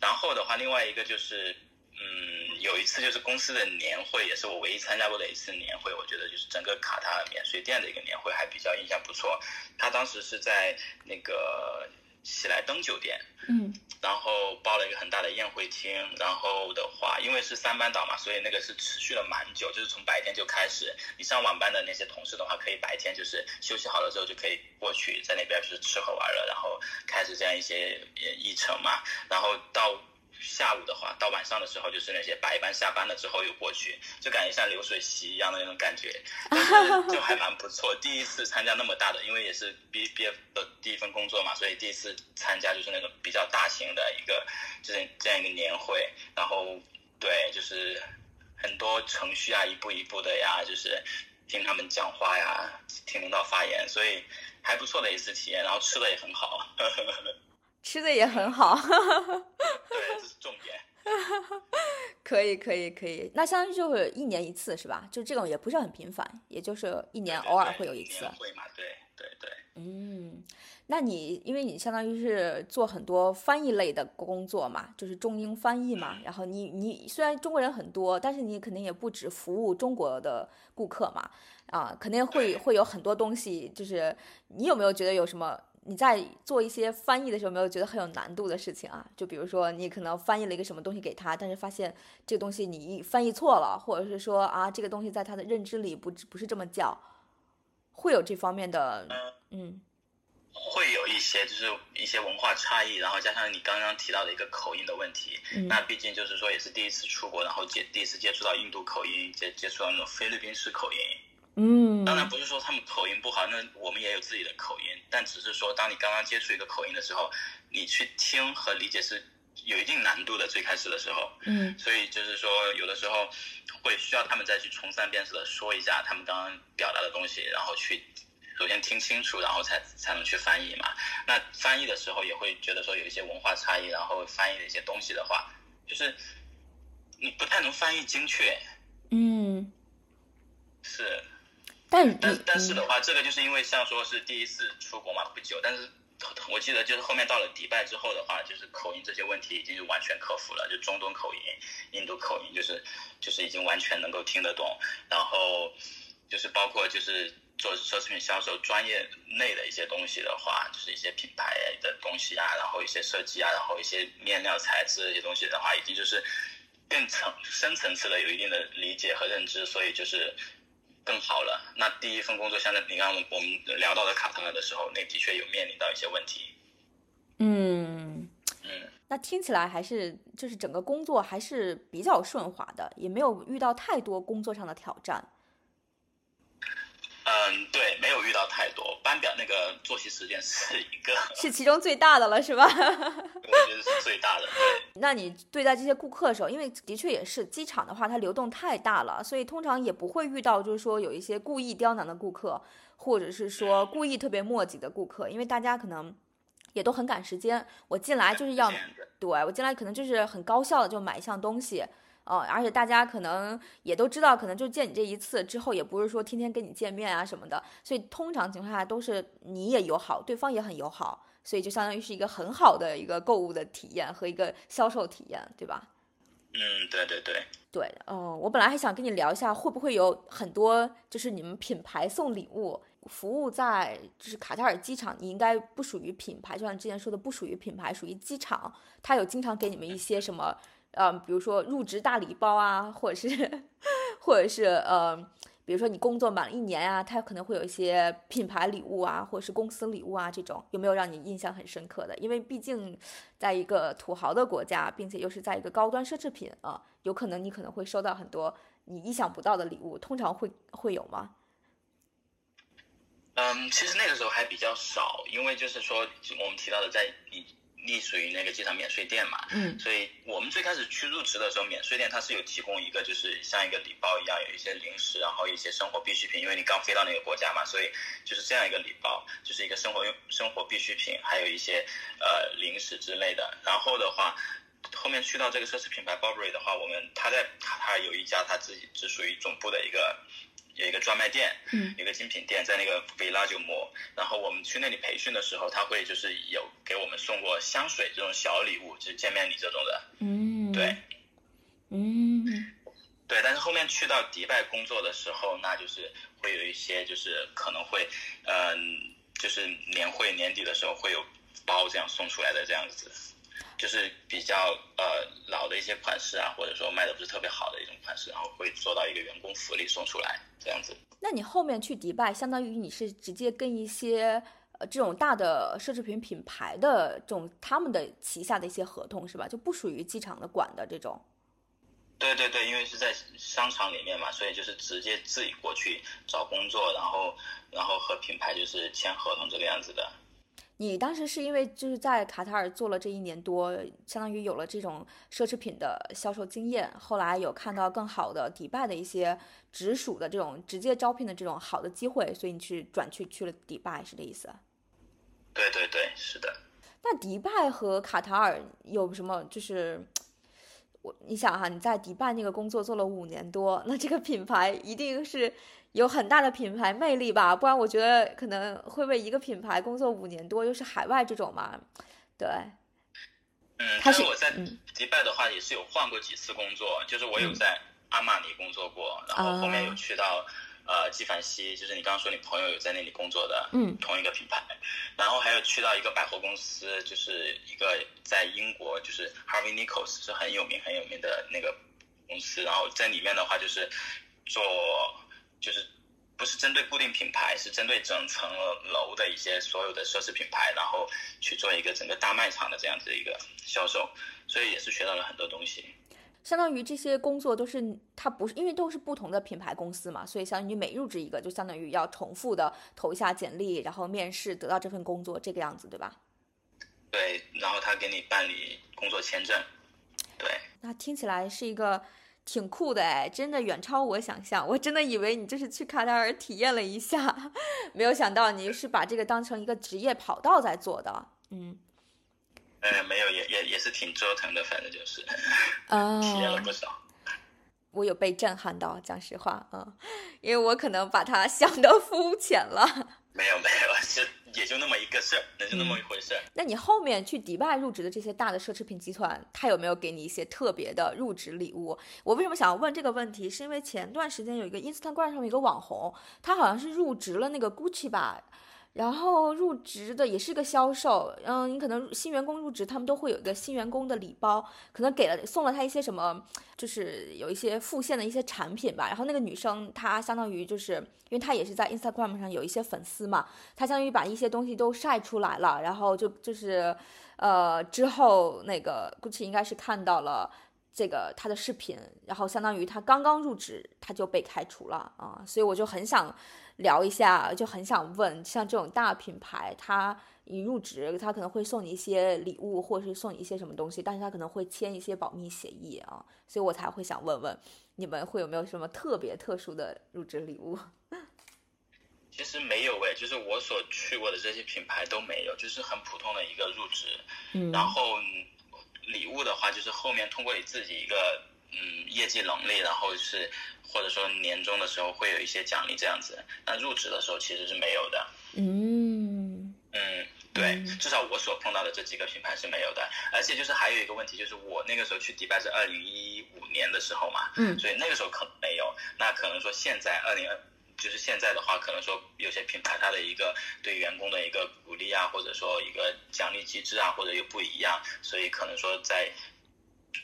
然后的话，另外一个就是。嗯，有一次就是公司的年会，也是我唯一参加过的一次年会。我觉得就是整个卡塔尔免税店的一个年会，还比较印象不错。他当时是在那个喜来登酒店，嗯，然后包了一个很大的宴会厅。然后的话，因为是三班倒嘛，所以那个是持续了蛮久，就是从白天就开始。你上晚班的那些同事的话，可以白天就是休息好了之后就可以过去，在那边就是吃喝玩乐，然后开始这样一些议程嘛。然后到。下午的话，到晚上的时候，就是那些白班下班了之后又过去，就感觉像流水席一样的那种感觉，就还蛮不错。第一次参加那么大的，因为也是毕毕业的第一份工作嘛，所以第一次参加就是那种比较大型的一个，就是这样一个年会。然后对，就是很多程序啊，一步一步的呀，就是听他们讲话呀，听领导发言，所以还不错的一次体验。然后吃的也很好。吃的也很好，对，这是重点。可以，可以，可以。那相当于就是一年一次，是吧？就这种也不是很频繁，也就是一年偶尔会有一次。会嘛？对，对，对。嗯，那你因为你相当于是做很多翻译类的工作嘛，就是中英翻译嘛。然后你你虽然中国人很多，但是你肯定也不止服务中国的顾客嘛，啊，肯定会会有很多东西。就是你有没有觉得有什么？你在做一些翻译的时候，没有觉得很有难度的事情啊？就比如说，你可能翻译了一个什么东西给他，但是发现这个东西你翻译错了，或者是说啊，这个东西在他的认知里不不是这么叫，会有这方面的，嗯，会有一些就是一些文化差异，然后加上你刚刚提到的一个口音的问题，那毕竟就是说也是第一次出国，然后接第一次接触到印度口音，接接触到那种菲律宾式口音。嗯，当然不是说他们口音不好，那我们也有自己的口音，但只是说当你刚刚接触一个口音的时候，你去听和理解是有一定难度的。最开始的时候，嗯，所以就是说有的时候会需要他们再去重三遍式的说一下他们刚刚表达的东西，然后去首先听清楚，然后才才能去翻译嘛。那翻译的时候也会觉得说有一些文化差异，然后翻译的一些东西的话，就是你不太能翻译精确，嗯，是。但但但是的话，这个就是因为像说是第一次出国嘛，不久。但是我记得就是后面到了迪拜之后的话，就是口音这些问题已经是完全克服了，就中东口音、印度口音，就是就是已经完全能够听得懂。然后就是包括就是做奢侈品销售专业内的一些东西的话，就是一些品牌的东西啊，然后一些设计啊，然后一些面料材质这些东西的话，已经就是更层深层次的有一定的理解和认知，所以就是。更好了。那第一份工作，像在你刚我们聊到的卡塔尔的时候，那的确有面临到一些问题。嗯嗯，那听起来还是就是整个工作还是比较顺滑的，也没有遇到太多工作上的挑战。嗯，对，没有遇到太多。班表那个作息时间是一个，是其中最大的了，是吧？我觉得是最大的。对。那你对待这些顾客的时候，因为的确也是机场的话，它流动太大了，所以通常也不会遇到就是说有一些故意刁难的顾客，或者是说故意特别磨叽的顾客，因为大家可能也都很赶时间。我进来就是要，对我进来可能就是很高效的就买一项东西。哦，而且大家可能也都知道，可能就见你这一次之后，也不是说天天跟你见面啊什么的，所以通常情况下都是你也友好，对方也很友好，所以就相当于是一个很好的一个购物的体验和一个销售体验，对吧？嗯，对对对，对，嗯，我本来还想跟你聊一下，会不会有很多就是你们品牌送礼物，服务在就是卡塔尔机场，你应该不属于品牌，就像之前说的不属于品牌，属于机场，他有经常给你们一些什么？嗯，比如说入职大礼包啊，或者是，或者是呃，比如说你工作满了一年啊，他可能会有一些品牌礼物啊，或者是公司礼物啊，这种有没有让你印象很深刻的？因为毕竟在一个土豪的国家，并且又是在一个高端奢侈品啊，有可能你可能会收到很多你意想不到的礼物，通常会会有吗？嗯，其实那个时候还比较少，因为就是说我们提到的在你。隶属于那个机场免税店嘛，嗯，所以我们最开始去入职的时候，免税店它是有提供一个，就是像一个礼包一样，有一些零食，然后一些生活必需品，因为你刚飞到那个国家嘛，所以就是这样一个礼包，就是一个生活用生活必需品，还有一些呃零食之类的。然后的话，后面去到这个奢侈品牌 Burberry 的话，我们他在他有一家他自己只属于总部的一个。有一个专卖店，嗯，一个精品店在那个 Mall，然后我们去那里培训的时候，他会就是有给我们送过香水这种小礼物，就是见面礼这种的，嗯，对，嗯，对，但是后面去到迪拜工作的时候，那就是会有一些就是可能会，嗯，就是年会年底的时候会有包这样送出来的这样子。就是比较呃老的一些款式啊，或者说卖的不是特别好的一种款式，然后会做到一个员工福利送出来这样子。那你后面去迪拜，相当于你是直接跟一些呃这种大的奢侈品品牌的这种他们的旗下的一些合同是吧？就不属于机场的管的这种。对对对，因为是在商场里面嘛，所以就是直接自己过去找工作，然后然后和品牌就是签合同这个样子的。你当时是因为就是在卡塔尔做了这一年多，相当于有了这种奢侈品的销售经验，后来有看到更好的迪拜的一些直属的这种直接招聘的这种好的机会，所以你去转去去了迪拜，是这意思？对对对，是的。那迪拜和卡塔尔有什么？就是我你想哈，你在迪拜那个工作做了五年多，那这个品牌一定是。有很大的品牌魅力吧，不然我觉得可能会为一个品牌工作五年多，又是海外这种嘛，对。嗯，但是我在迪拜的话也是有换过几次工作，就是我有在阿玛尼工作过，然后后面有去到呃纪梵希，就是你刚刚说你朋友有在那里工作的，嗯，同一个品牌，然后还有去到一个百货公司，就是一个在英国，就是 Harvey Nichols 是很有名很有名的那个公司，然后在里面的话就是做。就是不是针对固定品牌，是针对整层楼的一些所有的奢侈品牌，然后去做一个整个大卖场的这样子的一个销售，所以也是学到了很多东西。相当于这些工作都是它不是因为都是不同的品牌公司嘛，所以相当于每入职一个，就相当于要重复的投一下简历，然后面试得到这份工作，这个样子对吧？对，然后他给你办理工作签证。对，那听起来是一个。挺酷的哎，真的远超我想象。我真的以为你就是去卡塔尔体验了一下，没有想到你是把这个当成一个职业跑道在做的。嗯，呃，没有，也也也是挺折腾的，反正就是，啊，体验了不少。我有被震撼到，讲实话，嗯，因为我可能把它想的肤浅了。没有没有，是也就那么一个事儿，那就那么一回事儿。那你后面去迪拜入职的这些大的奢侈品集团，他有没有给你一些特别的入职礼物？我为什么想要问这个问题？是因为前段时间有一个 Instagram 上面一个网红，他好像是入职了那个 Gucci 吧。然后入职的也是个销售，嗯，你可能新员工入职，他们都会有一个新员工的礼包，可能给了送了他一些什么，就是有一些副线的一些产品吧。然后那个女生她相当于就是，因为她也是在 Instagram 上有一些粉丝嘛，她相当于把一些东西都晒出来了，然后就就是，呃，之后那个 Gucci 应该是看到了这个他的视频，然后相当于他刚刚入职他就被开除了啊，所以我就很想。聊一下，就很想问，像这种大品牌，他一入职，他可能会送你一些礼物，或者是送你一些什么东西，但是他可能会签一些保密协议啊，所以我才会想问问，你们会有没有什么特别特殊的入职礼物？其实没有诶，就是我所去过的这些品牌都没有，就是很普通的一个入职，嗯，然后礼物的话，就是后面通过你自己一个嗯业绩能力，然后是。或者说年终的时候会有一些奖励这样子，那入职的时候其实是没有的。嗯嗯，对，至少我所碰到的这几个品牌是没有的。而且就是还有一个问题，就是我那个时候去迪拜是二零一五年的时候嘛，嗯，所以那个时候可能没有。那可能说现在二零二，就是现在的话，可能说有些品牌它的一个对员工的一个鼓励啊，或者说一个奖励机制啊，或者又不一样，所以可能说在。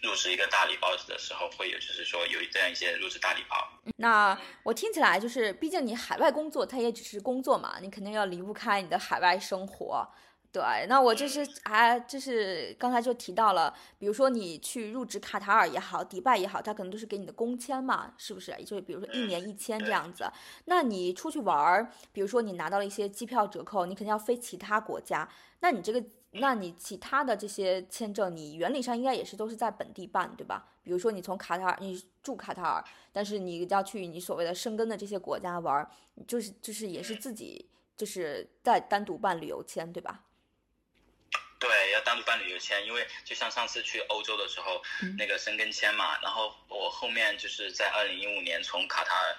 入职一个大礼包的时候，会有就是说有这样一些入职大礼包。那我听起来就是，毕竟你海外工作，它也只是工作嘛，你肯定要离不开你的海外生活。对，那我就是还就是刚才就提到了，比如说你去入职卡塔尔也好，迪拜也好，他可能都是给你的工签嘛，是不是？就是比如说一年一签这样子。那你出去玩儿，比如说你拿到了一些机票折扣，你肯定要飞其他国家。那你这个，那你其他的这些签证，你原理上应该也是都是在本地办，对吧？比如说你从卡塔尔，你住卡塔尔，但是你要去你所谓的生根的这些国家玩儿，就是就是也是自己就是在单独办旅游签，对吧？对，要单独办旅游签，因为就像上次去欧洲的时候，那个申根签嘛，然后我后面就是在二零一五年从卡塔尔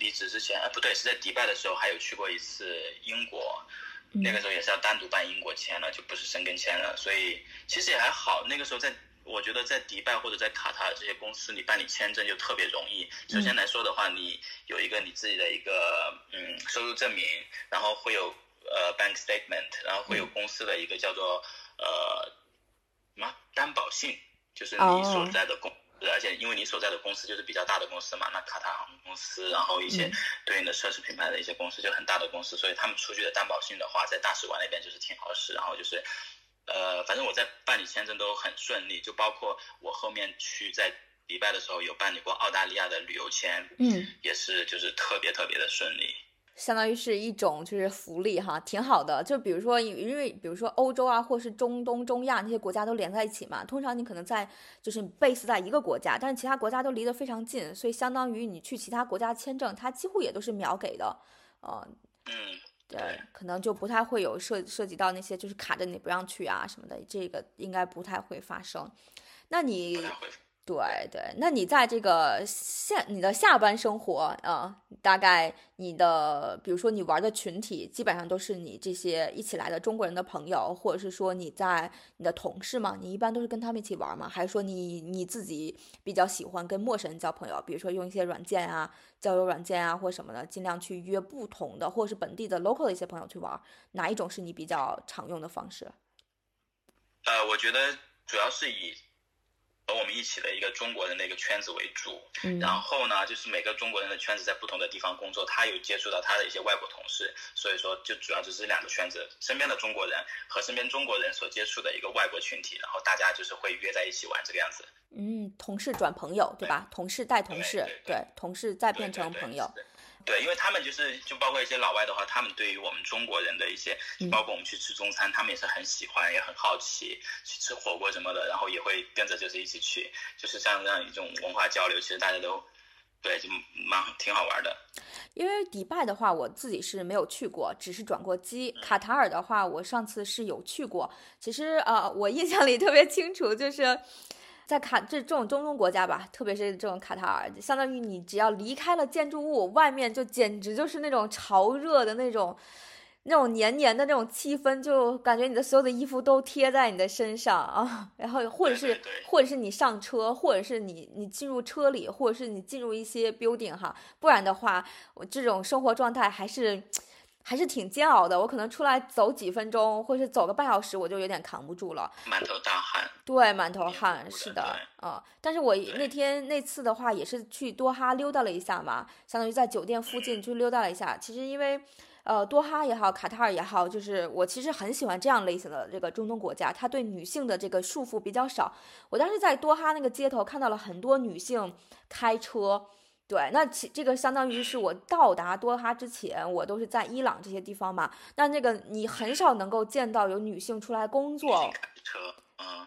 离职之前，呃，不对，是在迪拜的时候，还有去过一次英国，那个时候也是要单独办英国签了，就不是申根签了，所以其实也还好。那个时候在，我觉得在迪拜或者在卡塔尔这些公司，你办理签证就特别容易。首先来说的话，你有一个你自己的一个嗯收入证明，然后会有。呃，bank statement，然后会有公司的一个叫做呃什么担保信，就是你所在的公，而且因为你所在的公司就是比较大的公司嘛，那卡塔航空公司，然后一些对应的奢侈品牌的一些公司就很大的公司，所以他们出具的担保信的话，在大使馆那边就是挺好使，然后就是呃，反正我在办理签证都很顺利，就包括我后面去在迪拜的时候有办理过澳大利亚的旅游签，嗯，也是就是特别特别的顺利。相当于是一种就是福利哈，挺好的。就比如说，因为比如说欧洲啊，或是中东、中亚那些国家都连在一起嘛。通常你可能在就是 base 在一个国家，但是其他国家都离得非常近，所以相当于你去其他国家签证，它几乎也都是秒给的。呃，嗯，对，可能就不太会有涉涉及到那些就是卡着你不让去啊什么的，这个应该不太会发生。那你？对对，那你在这个下你的下班生活啊，大概你的比如说你玩的群体基本上都是你这些一起来的中国人的朋友，或者是说你在你的同事嘛，你一般都是跟他们一起玩吗？还是说你你自己比较喜欢跟陌生人交朋友？比如说用一些软件啊，交友软件啊或什么的，尽量去约不同的或者是本地的 local 的一些朋友去玩，哪一种是你比较常用的方式？呃，我觉得主要是以。和我们一起的一个中国人的一个圈子为主，然后呢，就是每个中国人的圈子在不同的地方工作，他有接触到他的一些外国同事，所以说就主要就是两个圈子，身边的中国人和身边中国人所接触的一个外国群体，然后大家就是会约在一起玩这个样子。嗯，同事转朋友，对吧？同事带同事，对，同事再变成朋友。对，因为他们就是就包括一些老外的话，他们对于我们中国人的一些，包括我们去吃中餐，他们也是很喜欢，也很好奇，去吃火锅什么的，然后也会跟着就是一起去，就是像这样一种文化交流，其实大家都对，就蛮挺好玩的。因为迪拜的话，我自己是没有去过，只是转过机。卡塔尔的话，我上次是有去过，其实呃，我印象里特别清楚，就是。在卡这这种中东国家吧，特别是这种卡塔尔，相当于你只要离开了建筑物，外面就简直就是那种潮热的那种，那种黏黏的那种气氛，就感觉你的所有的衣服都贴在你的身上啊。然后或者是或者是你上车，或者是你你进入车里，或者是你进入一些 building 哈，不然的话，我这种生活状态还是。还是挺煎熬的，我可能出来走几分钟，或是走个半小时，我就有点扛不住了，满头大汗。对，满头汗，是的，嗯。但是我那天那次的话，也是去多哈溜达了一下嘛，相当于在酒店附近去溜达了一下。其实因为，呃，多哈也好，卡塔尔也好，就是我其实很喜欢这样类型的这个中东国家，它对女性的这个束缚比较少。我当时在多哈那个街头看到了很多女性开车。对，那其这个相当于是我到达多哈之前，我都是在伊朗这些地方嘛。那那个你很少能够见到有女性出来工作。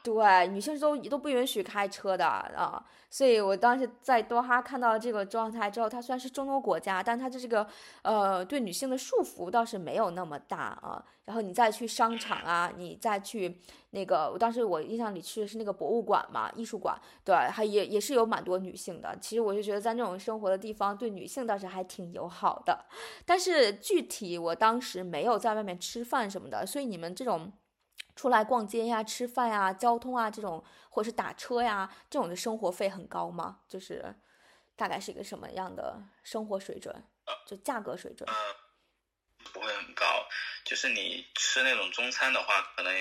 对，女性都都不允许开车的啊，所以我当时在多哈看到这个状态之后，它虽然是中东国家，但它的这个呃对女性的束缚倒是没有那么大啊。然后你再去商场啊，你再去那个，我当时我印象里去的是那个博物馆嘛，艺术馆，对，还也也是有蛮多女性的。其实我就觉得在那种生活的地方，对女性倒是还挺友好的。但是具体我当时没有在外面吃饭什么的，所以你们这种。出来逛街呀、吃饭呀、交通啊这种，或者是打车呀这种的生活费很高吗？就是大概是一个什么样的生活水准？就价格水准？呃，不会很高。就是你吃那种中餐的话，可能，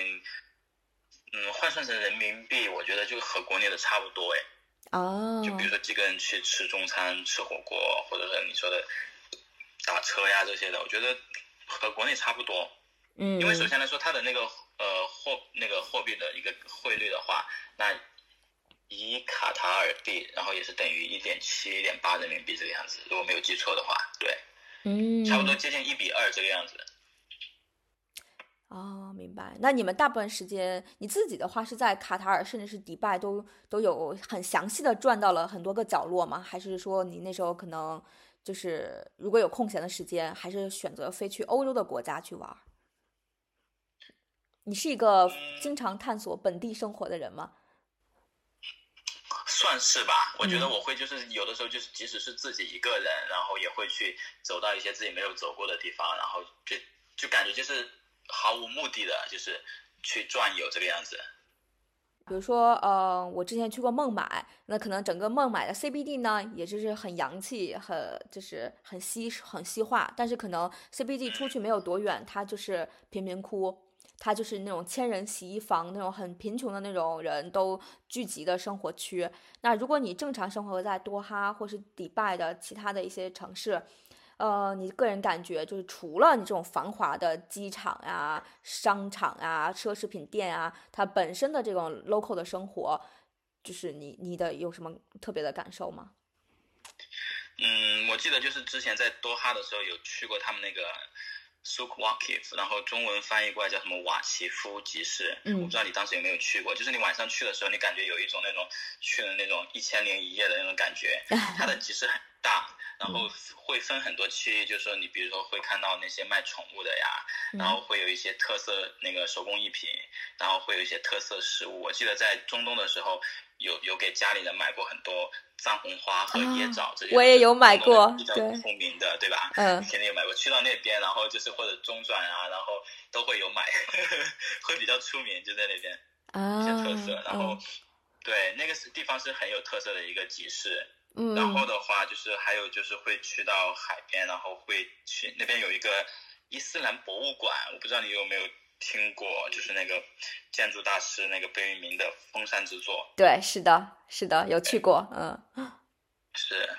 嗯，换换算成人民币，我觉得就和国内的差不多哎。哦。就比如说几个人去吃中餐、吃火锅，或者是你说的打车呀这些的，我觉得和国内差不多。嗯。因为首先来说，它的那个呃货那个货币的一个汇率的话，那一卡塔尔币，然后也是等于一点七、一点八人民币这个样子，如果没有记错的话，对。嗯。差不多接近一比二这个样子。哦，明白。那你们大部分时间，你自己的话是在卡塔尔，甚至是迪拜，都都有很详细的转到了很多个角落吗？还是说你那时候可能就是如果有空闲的时间，还是选择飞去欧洲的国家去玩？你是一个经常探索本地生活的人吗？算是吧。我觉得我会就是有的时候就是即使是自己一个人，然后也会去走到一些自己没有走过的地方，然后就就感觉就是。毫无目的的，就是去转悠这个样子。比如说，呃，我之前去过孟买，那可能整个孟买的 CBD 呢，也就是很洋气，很就是很西很西化。但是可能 CBD 出去没有多远，它就是贫民窟，它就是那种千人洗衣房，那种很贫穷的那种人都聚集的生活区。那如果你正常生活在多哈或是迪拜的其他的一些城市，呃，你个人感觉就是除了你这种繁华的机场啊、商场啊、奢侈品店啊，它本身的这种 local 的生活，就是你你的有什么特别的感受吗？嗯，我记得就是之前在多哈的时候有去过他们那个 Souk Waqif，然后中文翻译过来叫什么瓦奇夫集市。嗯，我不知道你当时有没有去过，就是你晚上去的时候，你感觉有一种那种去了那种一千零一夜的那种感觉。它的集市很大。然后会分很多区域，就是说你比如说会看到那些卖宠物的呀，然后会有一些特色那个手工艺品，然后会有一些特色食物。我记得在中东的时候，有有给家里人买过很多藏红花和椰枣这些。我也有买过，比较出名的，对吧？嗯，肯定有买过。去到那边，然后就是或者中转啊，然后都会有买，会比较出名，就在那边一些特色。然后对那个是地方是很有特色的一个集市。嗯然后的话，就是还有就是会去到海边，然后会去那边有一个伊斯兰博物馆，我不知道你有没有听过，就是那个建筑大师那个贝聿铭的封山之作。对，是的，是的，有去过，嗯，是。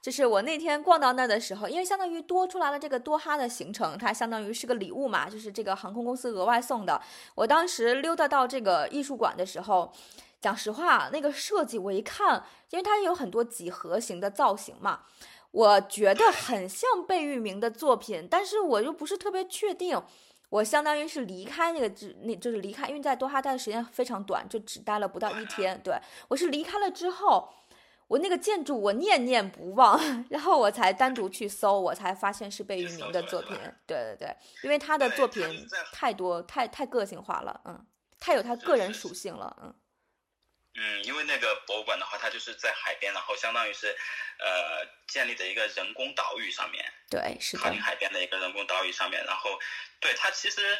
就是我那天逛到那儿的时候，因为相当于多出来了这个多哈的行程，它相当于是个礼物嘛，就是这个航空公司额外送的。我当时溜达到这个艺术馆的时候。讲实话，那个设计我一看，因为它有很多几何形的造型嘛，我觉得很像贝聿铭的作品，但是我又不是特别确定。我相当于是离开那个，只那就是离开，因为在多哈待的时间非常短，就只待了不到一天。对我是离开了之后，我那个建筑我念念不忘，然后我才单独去搜，我才发现是贝聿铭的作品。对对对，因为他的作品太多，太太个性化了，嗯，太有他个人属性了，嗯。嗯，因为那个博物馆的话，它就是在海边，然后相当于是，呃，建立的一个人工岛屿上面。对，是靠近海边的一个人工岛屿上面。然后，对它其实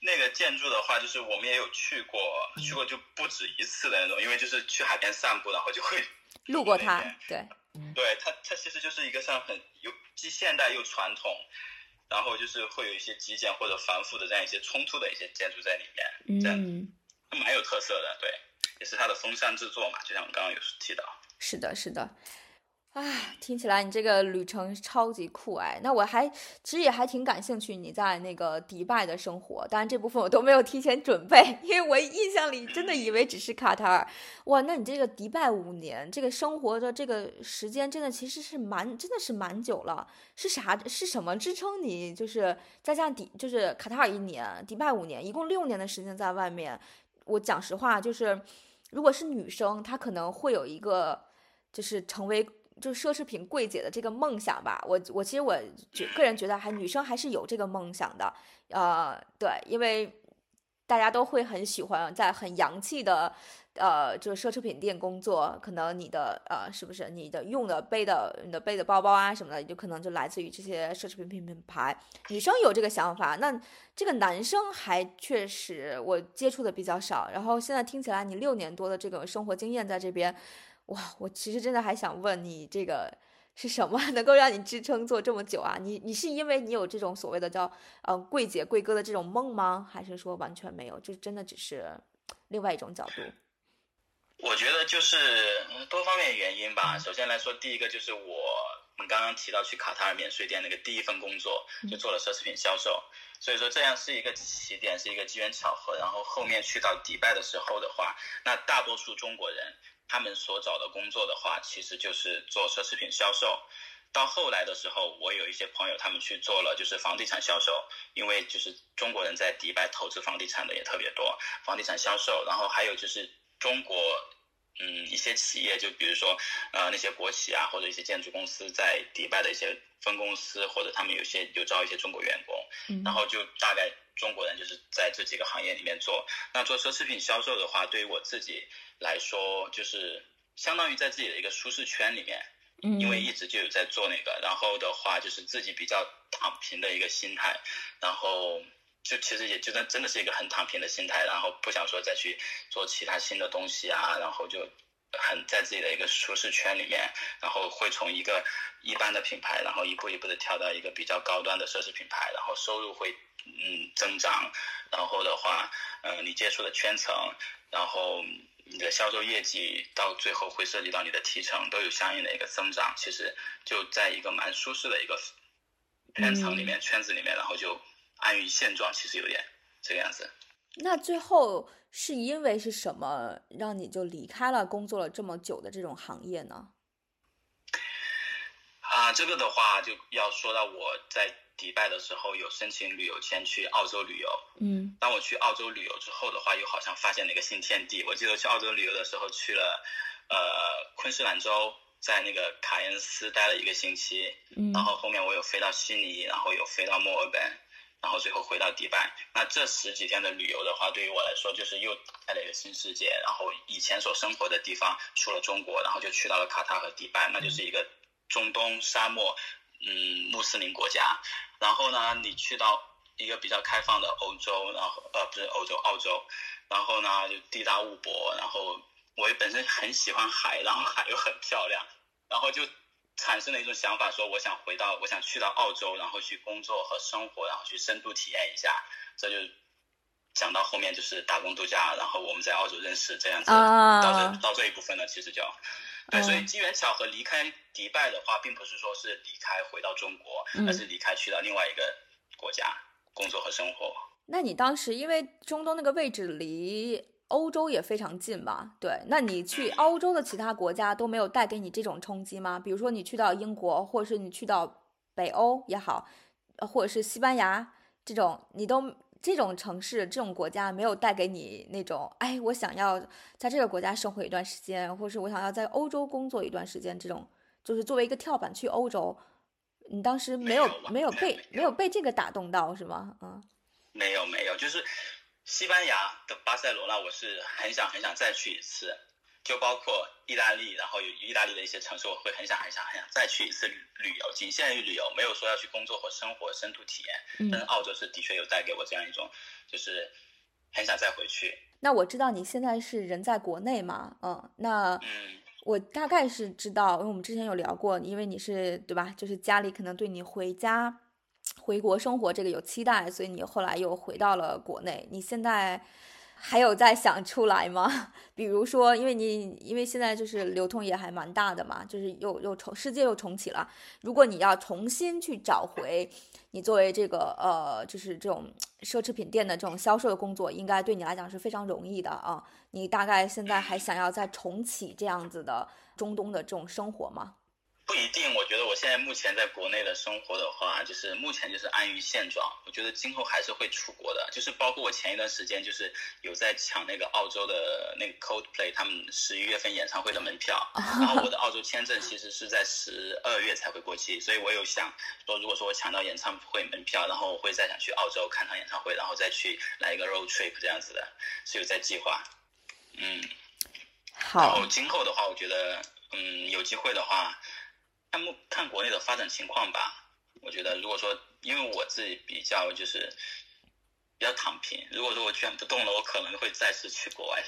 那个建筑的话，就是我们也有去过，去过就不止一次的那种，因为就是去海边散步，然后就会路过它。对，对它，它其实就是一个像很有既现代又传统，然后就是会有一些极简或者繁复的这样一些冲突的一些建筑在里面，这样蛮有特色的，对。也是他的风扇制作嘛，就像我刚刚有提到。是的，是的。哎，听起来你这个旅程超级酷哎！那我还其实也还挺感兴趣你在那个迪拜的生活，当然这部分我都没有提前准备，因为我印象里真的以为只是卡塔尔。哇，那你这个迪拜五年，这个生活的这个时间真的其实是蛮真的是蛮久了。是啥？是什么支撑你？就是再加上迪就是卡塔尔一年，迪拜五年，一共六年的时间在外面。我讲实话，就是。如果是女生，她可能会有一个，就是成为就奢侈品柜姐的这个梦想吧。我我其实我觉个人觉得，还女生还是有这个梦想的。呃，对，因为大家都会很喜欢在很洋气的。呃，就是奢侈品店工作，可能你的呃，是不是你的用的背的、你的背的包包啊什么的，就可能就来自于这些奢侈品品品牌。女生有这个想法，那这个男生还确实我接触的比较少。然后现在听起来你六年多的这个生活经验在这边，哇，我其实真的还想问你，这个是什么能够让你支撑做这么久啊？你你是因为你有这种所谓的叫嗯柜姐柜哥的这种梦吗？还是说完全没有？就真的只是？另外一种角度？我觉得就是多方面原因吧。首先来说，第一个就是我们刚刚提到去卡塔尔免税店那个第一份工作，就做了奢侈品销售，所以说这样是一个起点，是一个机缘巧合。然后后面去到迪拜的时候的话，那大多数中国人他们所找的工作的话，其实就是做奢侈品销售。到后来的时候，我有一些朋友他们去做了就是房地产销售，因为就是中国人在迪拜投资房地产的也特别多，房地产销售，然后还有就是。中国，嗯，一些企业，就比如说，呃，那些国企啊，或者一些建筑公司在迪拜的一些分公司，或者他们有些有招一些中国员工，然后就大概中国人就是在这几个行业里面做。那做奢侈品销售的话，对于我自己来说，就是相当于在自己的一个舒适圈里面，因为一直就有在做那个，然后的话就是自己比较躺平的一个心态，然后。就其实也就真真的是一个很躺平的心态，然后不想说再去做其他新的东西啊，然后就很在自己的一个舒适圈里面，然后会从一个一般的品牌，然后一步一步的跳到一个比较高端的奢侈品牌，然后收入会嗯增长，然后的话，嗯你接触的圈层，然后你的销售业绩到最后会涉及到你的提成，都有相应的一个增长，其实就在一个蛮舒适的一个圈层里面圈子里面，然后就。安于现状，其实有点这个样子。那最后是因为是什么让你就离开了工作了这么久的这种行业呢？啊，这个的话就要说到我在迪拜的时候有申请旅游签去澳洲旅游。嗯。当我去澳洲旅游之后的话，又好像发现了一个新天地。我记得去澳洲旅游的时候去了呃昆士兰州，在那个卡恩斯待了一个星期。嗯。然后后面我有飞到悉尼，然后有飞到墨尔本。然后最后回到迪拜，那这十几天的旅游的话，对于我来说就是又打开了一个新世界。然后以前所生活的地方除了中国，然后就去到了卡塔和迪拜，那就是一个中东沙漠，嗯，穆斯林国家。然后呢，你去到一个比较开放的欧洲，然后呃不是欧洲，澳洲，然后呢就地大物博，然后我本身很喜欢海，然后海又很漂亮，然后就。产生了一种想法，说我想回到，我想去到澳洲，然后去工作和生活，然后去深度体验一下。这就讲到后面就是打工度假，然后我们在澳洲认识这样子，到这到这一部分呢，其实就对，所以机缘巧合离开迪拜的话，并不是说是离开回到中国，而是离开去到另外一个国家工作和生活。那你当时因为中东那个位置离。欧洲也非常近吧？对，那你去欧洲的其他国家都没有带给你这种冲击吗？比如说你去到英国，或者是你去到北欧也好，或者是西班牙这种，你都这种城市、这种国家没有带给你那种，哎，我想要在这个国家生活一段时间，或是我想要在欧洲工作一段时间，这种就是作为一个跳板去欧洲，你当时没有没有被没有被这个打动到是吗？嗯，没有没有，就是。西班牙的巴塞罗那，我是很想很想再去一次，就包括意大利，然后有意大利的一些城市，我会很想很想很想再去一次旅游，仅限于旅游，没有说要去工作或生活深度体验。但是澳洲是的确有带给我这样一种，就是很想再回去。那我知道你现在是人在国内嘛？嗯，那我大概是知道，因为我们之前有聊过，因为你是对吧？就是家里可能对你回家。回国生活这个有期待，所以你后来又回到了国内。你现在还有在想出来吗？比如说，因为你因为现在就是流通也还蛮大的嘛，就是又又重世界又重启了。如果你要重新去找回你作为这个呃，就是这种奢侈品店的这种销售的工作，应该对你来讲是非常容易的啊。你大概现在还想要再重启这样子的中东的这种生活吗？不一定，我觉得我现在目前在国内的生活的话，就是目前就是安于现状。我觉得今后还是会出国的，就是包括我前一段时间就是有在抢那个澳洲的那个 Coldplay 他们十一月份演唱会的门票，然后我的澳洲签证其实是在十二月才会过期，所以我有想说，如果说我抢到演唱会门票，然后我会再想去澳洲看场演唱会，然后再去来一个 road trip 这样子的，是有在计划。嗯，好。然后今后的话，我觉得嗯有机会的话。看国内的发展情况吧。我觉得，如果说因为我自己比较就是比较躺平，如果说我卷不动了，我可能会再次去国外。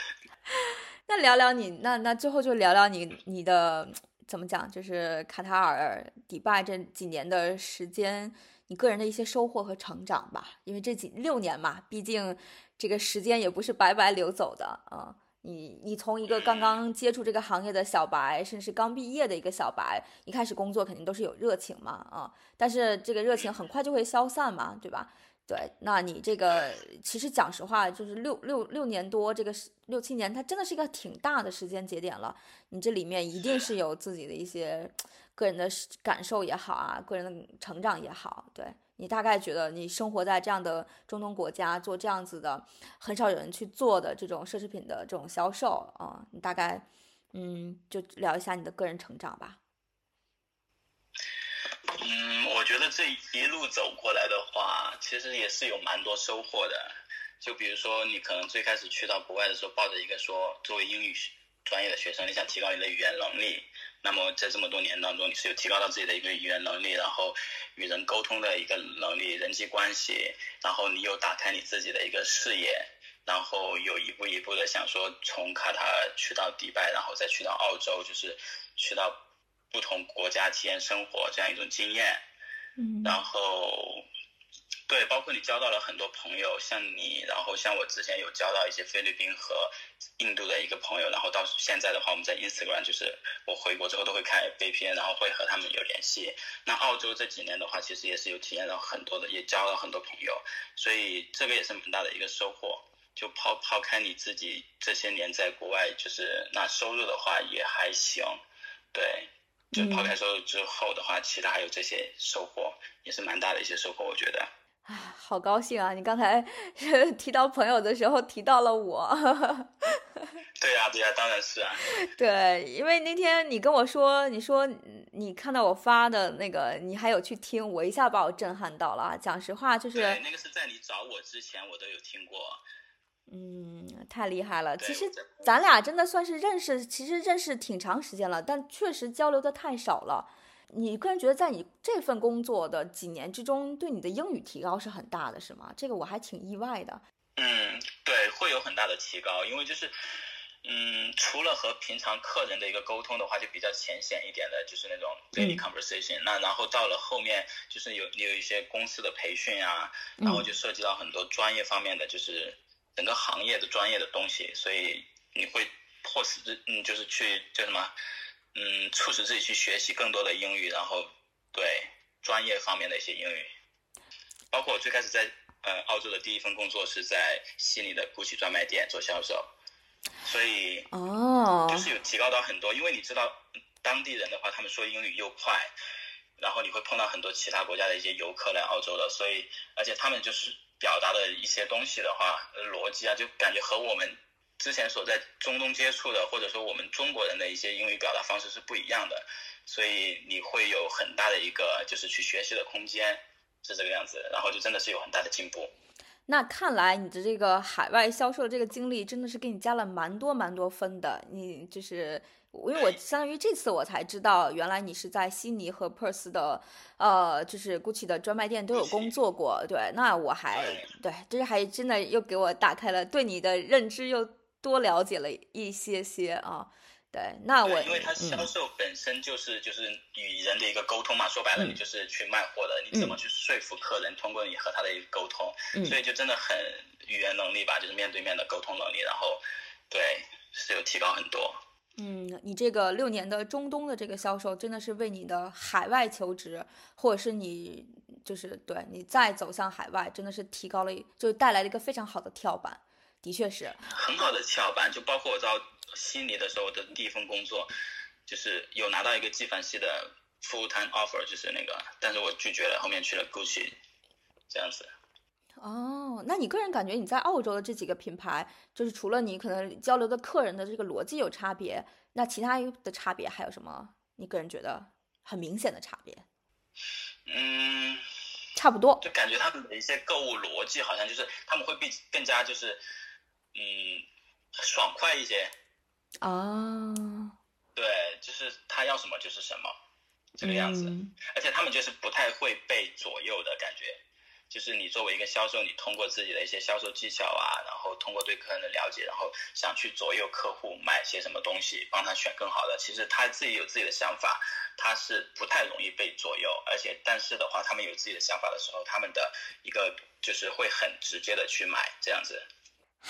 那聊聊你，那那最后就聊聊你你的怎么讲，就是卡塔尔、迪拜这几年的时间，你个人的一些收获和成长吧。因为这几六年嘛，毕竟这个时间也不是白白流走的啊。你你从一个刚刚接触这个行业的小白，甚至刚毕业的一个小白，一开始工作肯定都是有热情嘛啊，但是这个热情很快就会消散嘛，对吧？对，那你这个其实讲实话，就是六六六年多，这个六七年，它真的是一个挺大的时间节点了。你这里面一定是有自己的一些个人的感受也好啊，个人的成长也好。对你大概觉得，你生活在这样的中东国家，做这样子的很少有人去做的这种奢侈品的这种销售啊，你大概嗯，就聊一下你的个人成长吧。嗯，我觉得这一路走过来的话，其实也是有蛮多收获的。就比如说，你可能最开始去到国外的时候，抱着一个说，作为英语专业的学生，你想提高你的语言能力。那么在这么多年当中，你是有提高到自己的一个语言能力，然后与人沟通的一个能力、人际关系，然后你有打开你自己的一个视野，然后有一步一步的想说，从卡塔尔去到迪拜，然后再去到澳洲，就是去到。不同国家体验生活这样一种经验，嗯，然后，对，包括你交到了很多朋友，像你，然后像我之前有交到一些菲律宾和印度的一个朋友，然后到现在的话，我们在 Instagram 就是我回国之后都会开 VPN，然后会和他们有联系。那澳洲这几年的话，其实也是有体验到很多的，也交了很多朋友，所以这个也是蛮大的一个收获。就抛抛开你自己这些年在国外，就是那收入的话也还行，对。就抛开收入之后的话，其他还有这些收获，也是蛮大的一些收获，我觉得。啊，好高兴啊！你刚才 提到朋友的时候提到了我。对呀，对呀，当然是啊。对，因为那天你跟我说，你说你看到我发的那个，你还有去听，我一下把我震撼到了。讲实话，就是那个是在你找我之前，我都有听过。嗯，太厉害了！其实咱俩真的算是认识，其实认识挺长时间了，但确实交流的太少了。你个人觉得，在你这份工作的几年之中，对你的英语提高是很大的，是吗？这个我还挺意外的。嗯，对，会有很大的提高，因为就是，嗯，除了和平常客人的一个沟通的话，就比较浅显一点的，就是那种 daily conversation。那然后到了后面，就是有你有一些公司的培训啊，然后就涉及到很多专业方面的，就是。整个行业的专业的东西，所以你会迫使自嗯，就是去叫什么，嗯，促使自己去学习更多的英语，然后对专业方面的一些英语。包括我最开始在呃澳洲的第一份工作是在悉尼的 GUCCI 专卖店做销售，所以哦，就是有提高到很多。因为你知道当地人的话，他们说英语又快，然后你会碰到很多其他国家的一些游客来澳洲的，所以而且他们就是。表达的一些东西的话，逻辑啊，就感觉和我们之前所在中东接触的，或者说我们中国人的一些英语表达方式是不一样的，所以你会有很大的一个就是去学习的空间，是这个样子，然后就真的是有很大的进步。那看来你的这个海外销售的这个经历真的是给你加了蛮多蛮多分的，你就是。因为我相当于这次我才知道，原来你是在悉尼和 Perth 的，呃，就是 GUCCI 的专卖店都有工作过。对，那我还对，这还真的又给我打开了对你的认知，又多了解了一些些啊。对，那我因为它销售本身就是就是与人的一个沟通嘛，说白了你就是去卖货的，你怎么去说服客人，通过你和他的一个沟通，所以就真的很语言能力吧，就是面对面的沟通能力，然后对是有提高很多。嗯，你这个六年的中东的这个销售，真的是为你的海外求职，或者是你就是对你再走向海外，真的是提高了，就带来了一个非常好的跳板，的确是很好的翘班。就包括我到悉尼的时候的第一份工作，就是有拿到一个纪梵希的 full time offer，就是那个，但是我拒绝了，后面去了 Gucci，这样子。哦，那你个人感觉你在澳洲的这几个品牌，就是除了你可能交流的客人的这个逻辑有差别，那其他的差别还有什么？你个人觉得很明显的差别？嗯，差不多。就感觉他们的一些购物逻辑好像就是他们会比更加就是嗯爽快一些。哦。对，就是他要什么就是什么这个样子，而且他们就是不太会被左右的感觉。就是你作为一个销售，你通过自己的一些销售技巧啊，然后通过对客人的了解，然后想去左右客户买些什么东西，帮他选更好的。其实他自己有自己的想法，他是不太容易被左右。而且，但是的话，他们有自己的想法的时候，他们的一个就是会很直接的去买这样子。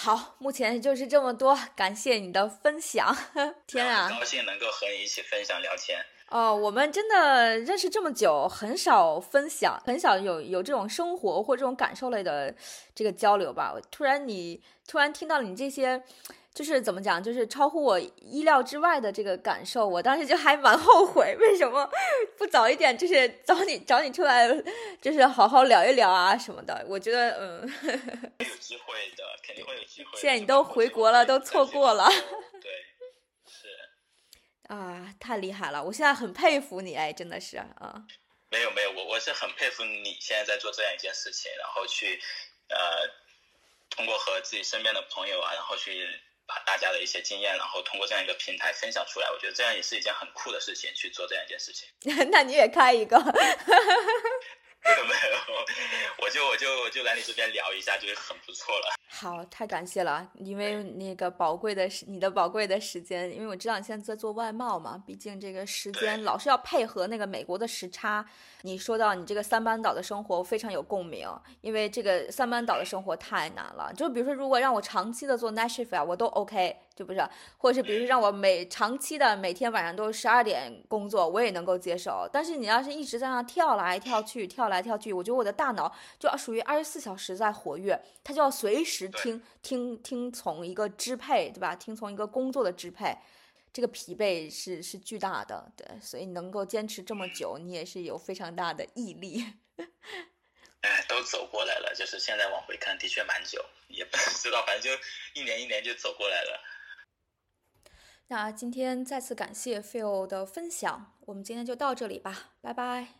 好，目前就是这么多，感谢你的分享。天啊，很高兴能够和你一起分享聊天。哦，我们真的认识这么久，很少分享，很少有有这种生活或这种感受类的这个交流吧。突然你突然听到了你这些。就是怎么讲，就是超乎我意料之外的这个感受，我当时就还蛮后悔，为什么不早一点，就是找你找你出来，就是好好聊一聊啊什么的。我觉得，嗯，有机会的，肯定会有机会。现在你都回国了，都错过了。对，是。啊，太厉害了！我现在很佩服你，哎，真的是啊。没有没有，我我是很佩服你现在在做这样一件事情，然后去呃，通过和自己身边的朋友啊，然后去。把大家的一些经验，然后通过这样一个平台分享出来，我觉得这样也是一件很酷的事情，去做这样一件事情。那你也开一个。没 有没有，我就我就我就来你这边聊一下，就很不错了。好，太感谢了，因为那个宝贵的时，你的宝贵的时间，因为我知道你现在在做外贸嘛，毕竟这个时间老是要配合那个美国的时差。你说到你这个三班倒的生活，我非常有共鸣，因为这个三班倒的生活太难了。就比如说，如果让我长期的做 night shift 啊，我都 OK，就不是，或者是比如说让我每长期的每天晚上都十二点工作，我也能够接受。但是你要是一直在那跳来跳去，跳来跳去，我觉得我的大脑就要属于二十四小时在活跃，它就要随时听听听从一个支配，对吧？听从一个工作的支配。这个疲惫是是巨大的，对，所以能够坚持这么久，你也是有非常大的毅力。哎，都走过来了，就是现在往回看，的确蛮久，也不 知道，反正就一年一年就走过来了。那今天再次感谢 Phil 的分享，我们今天就到这里吧，拜拜。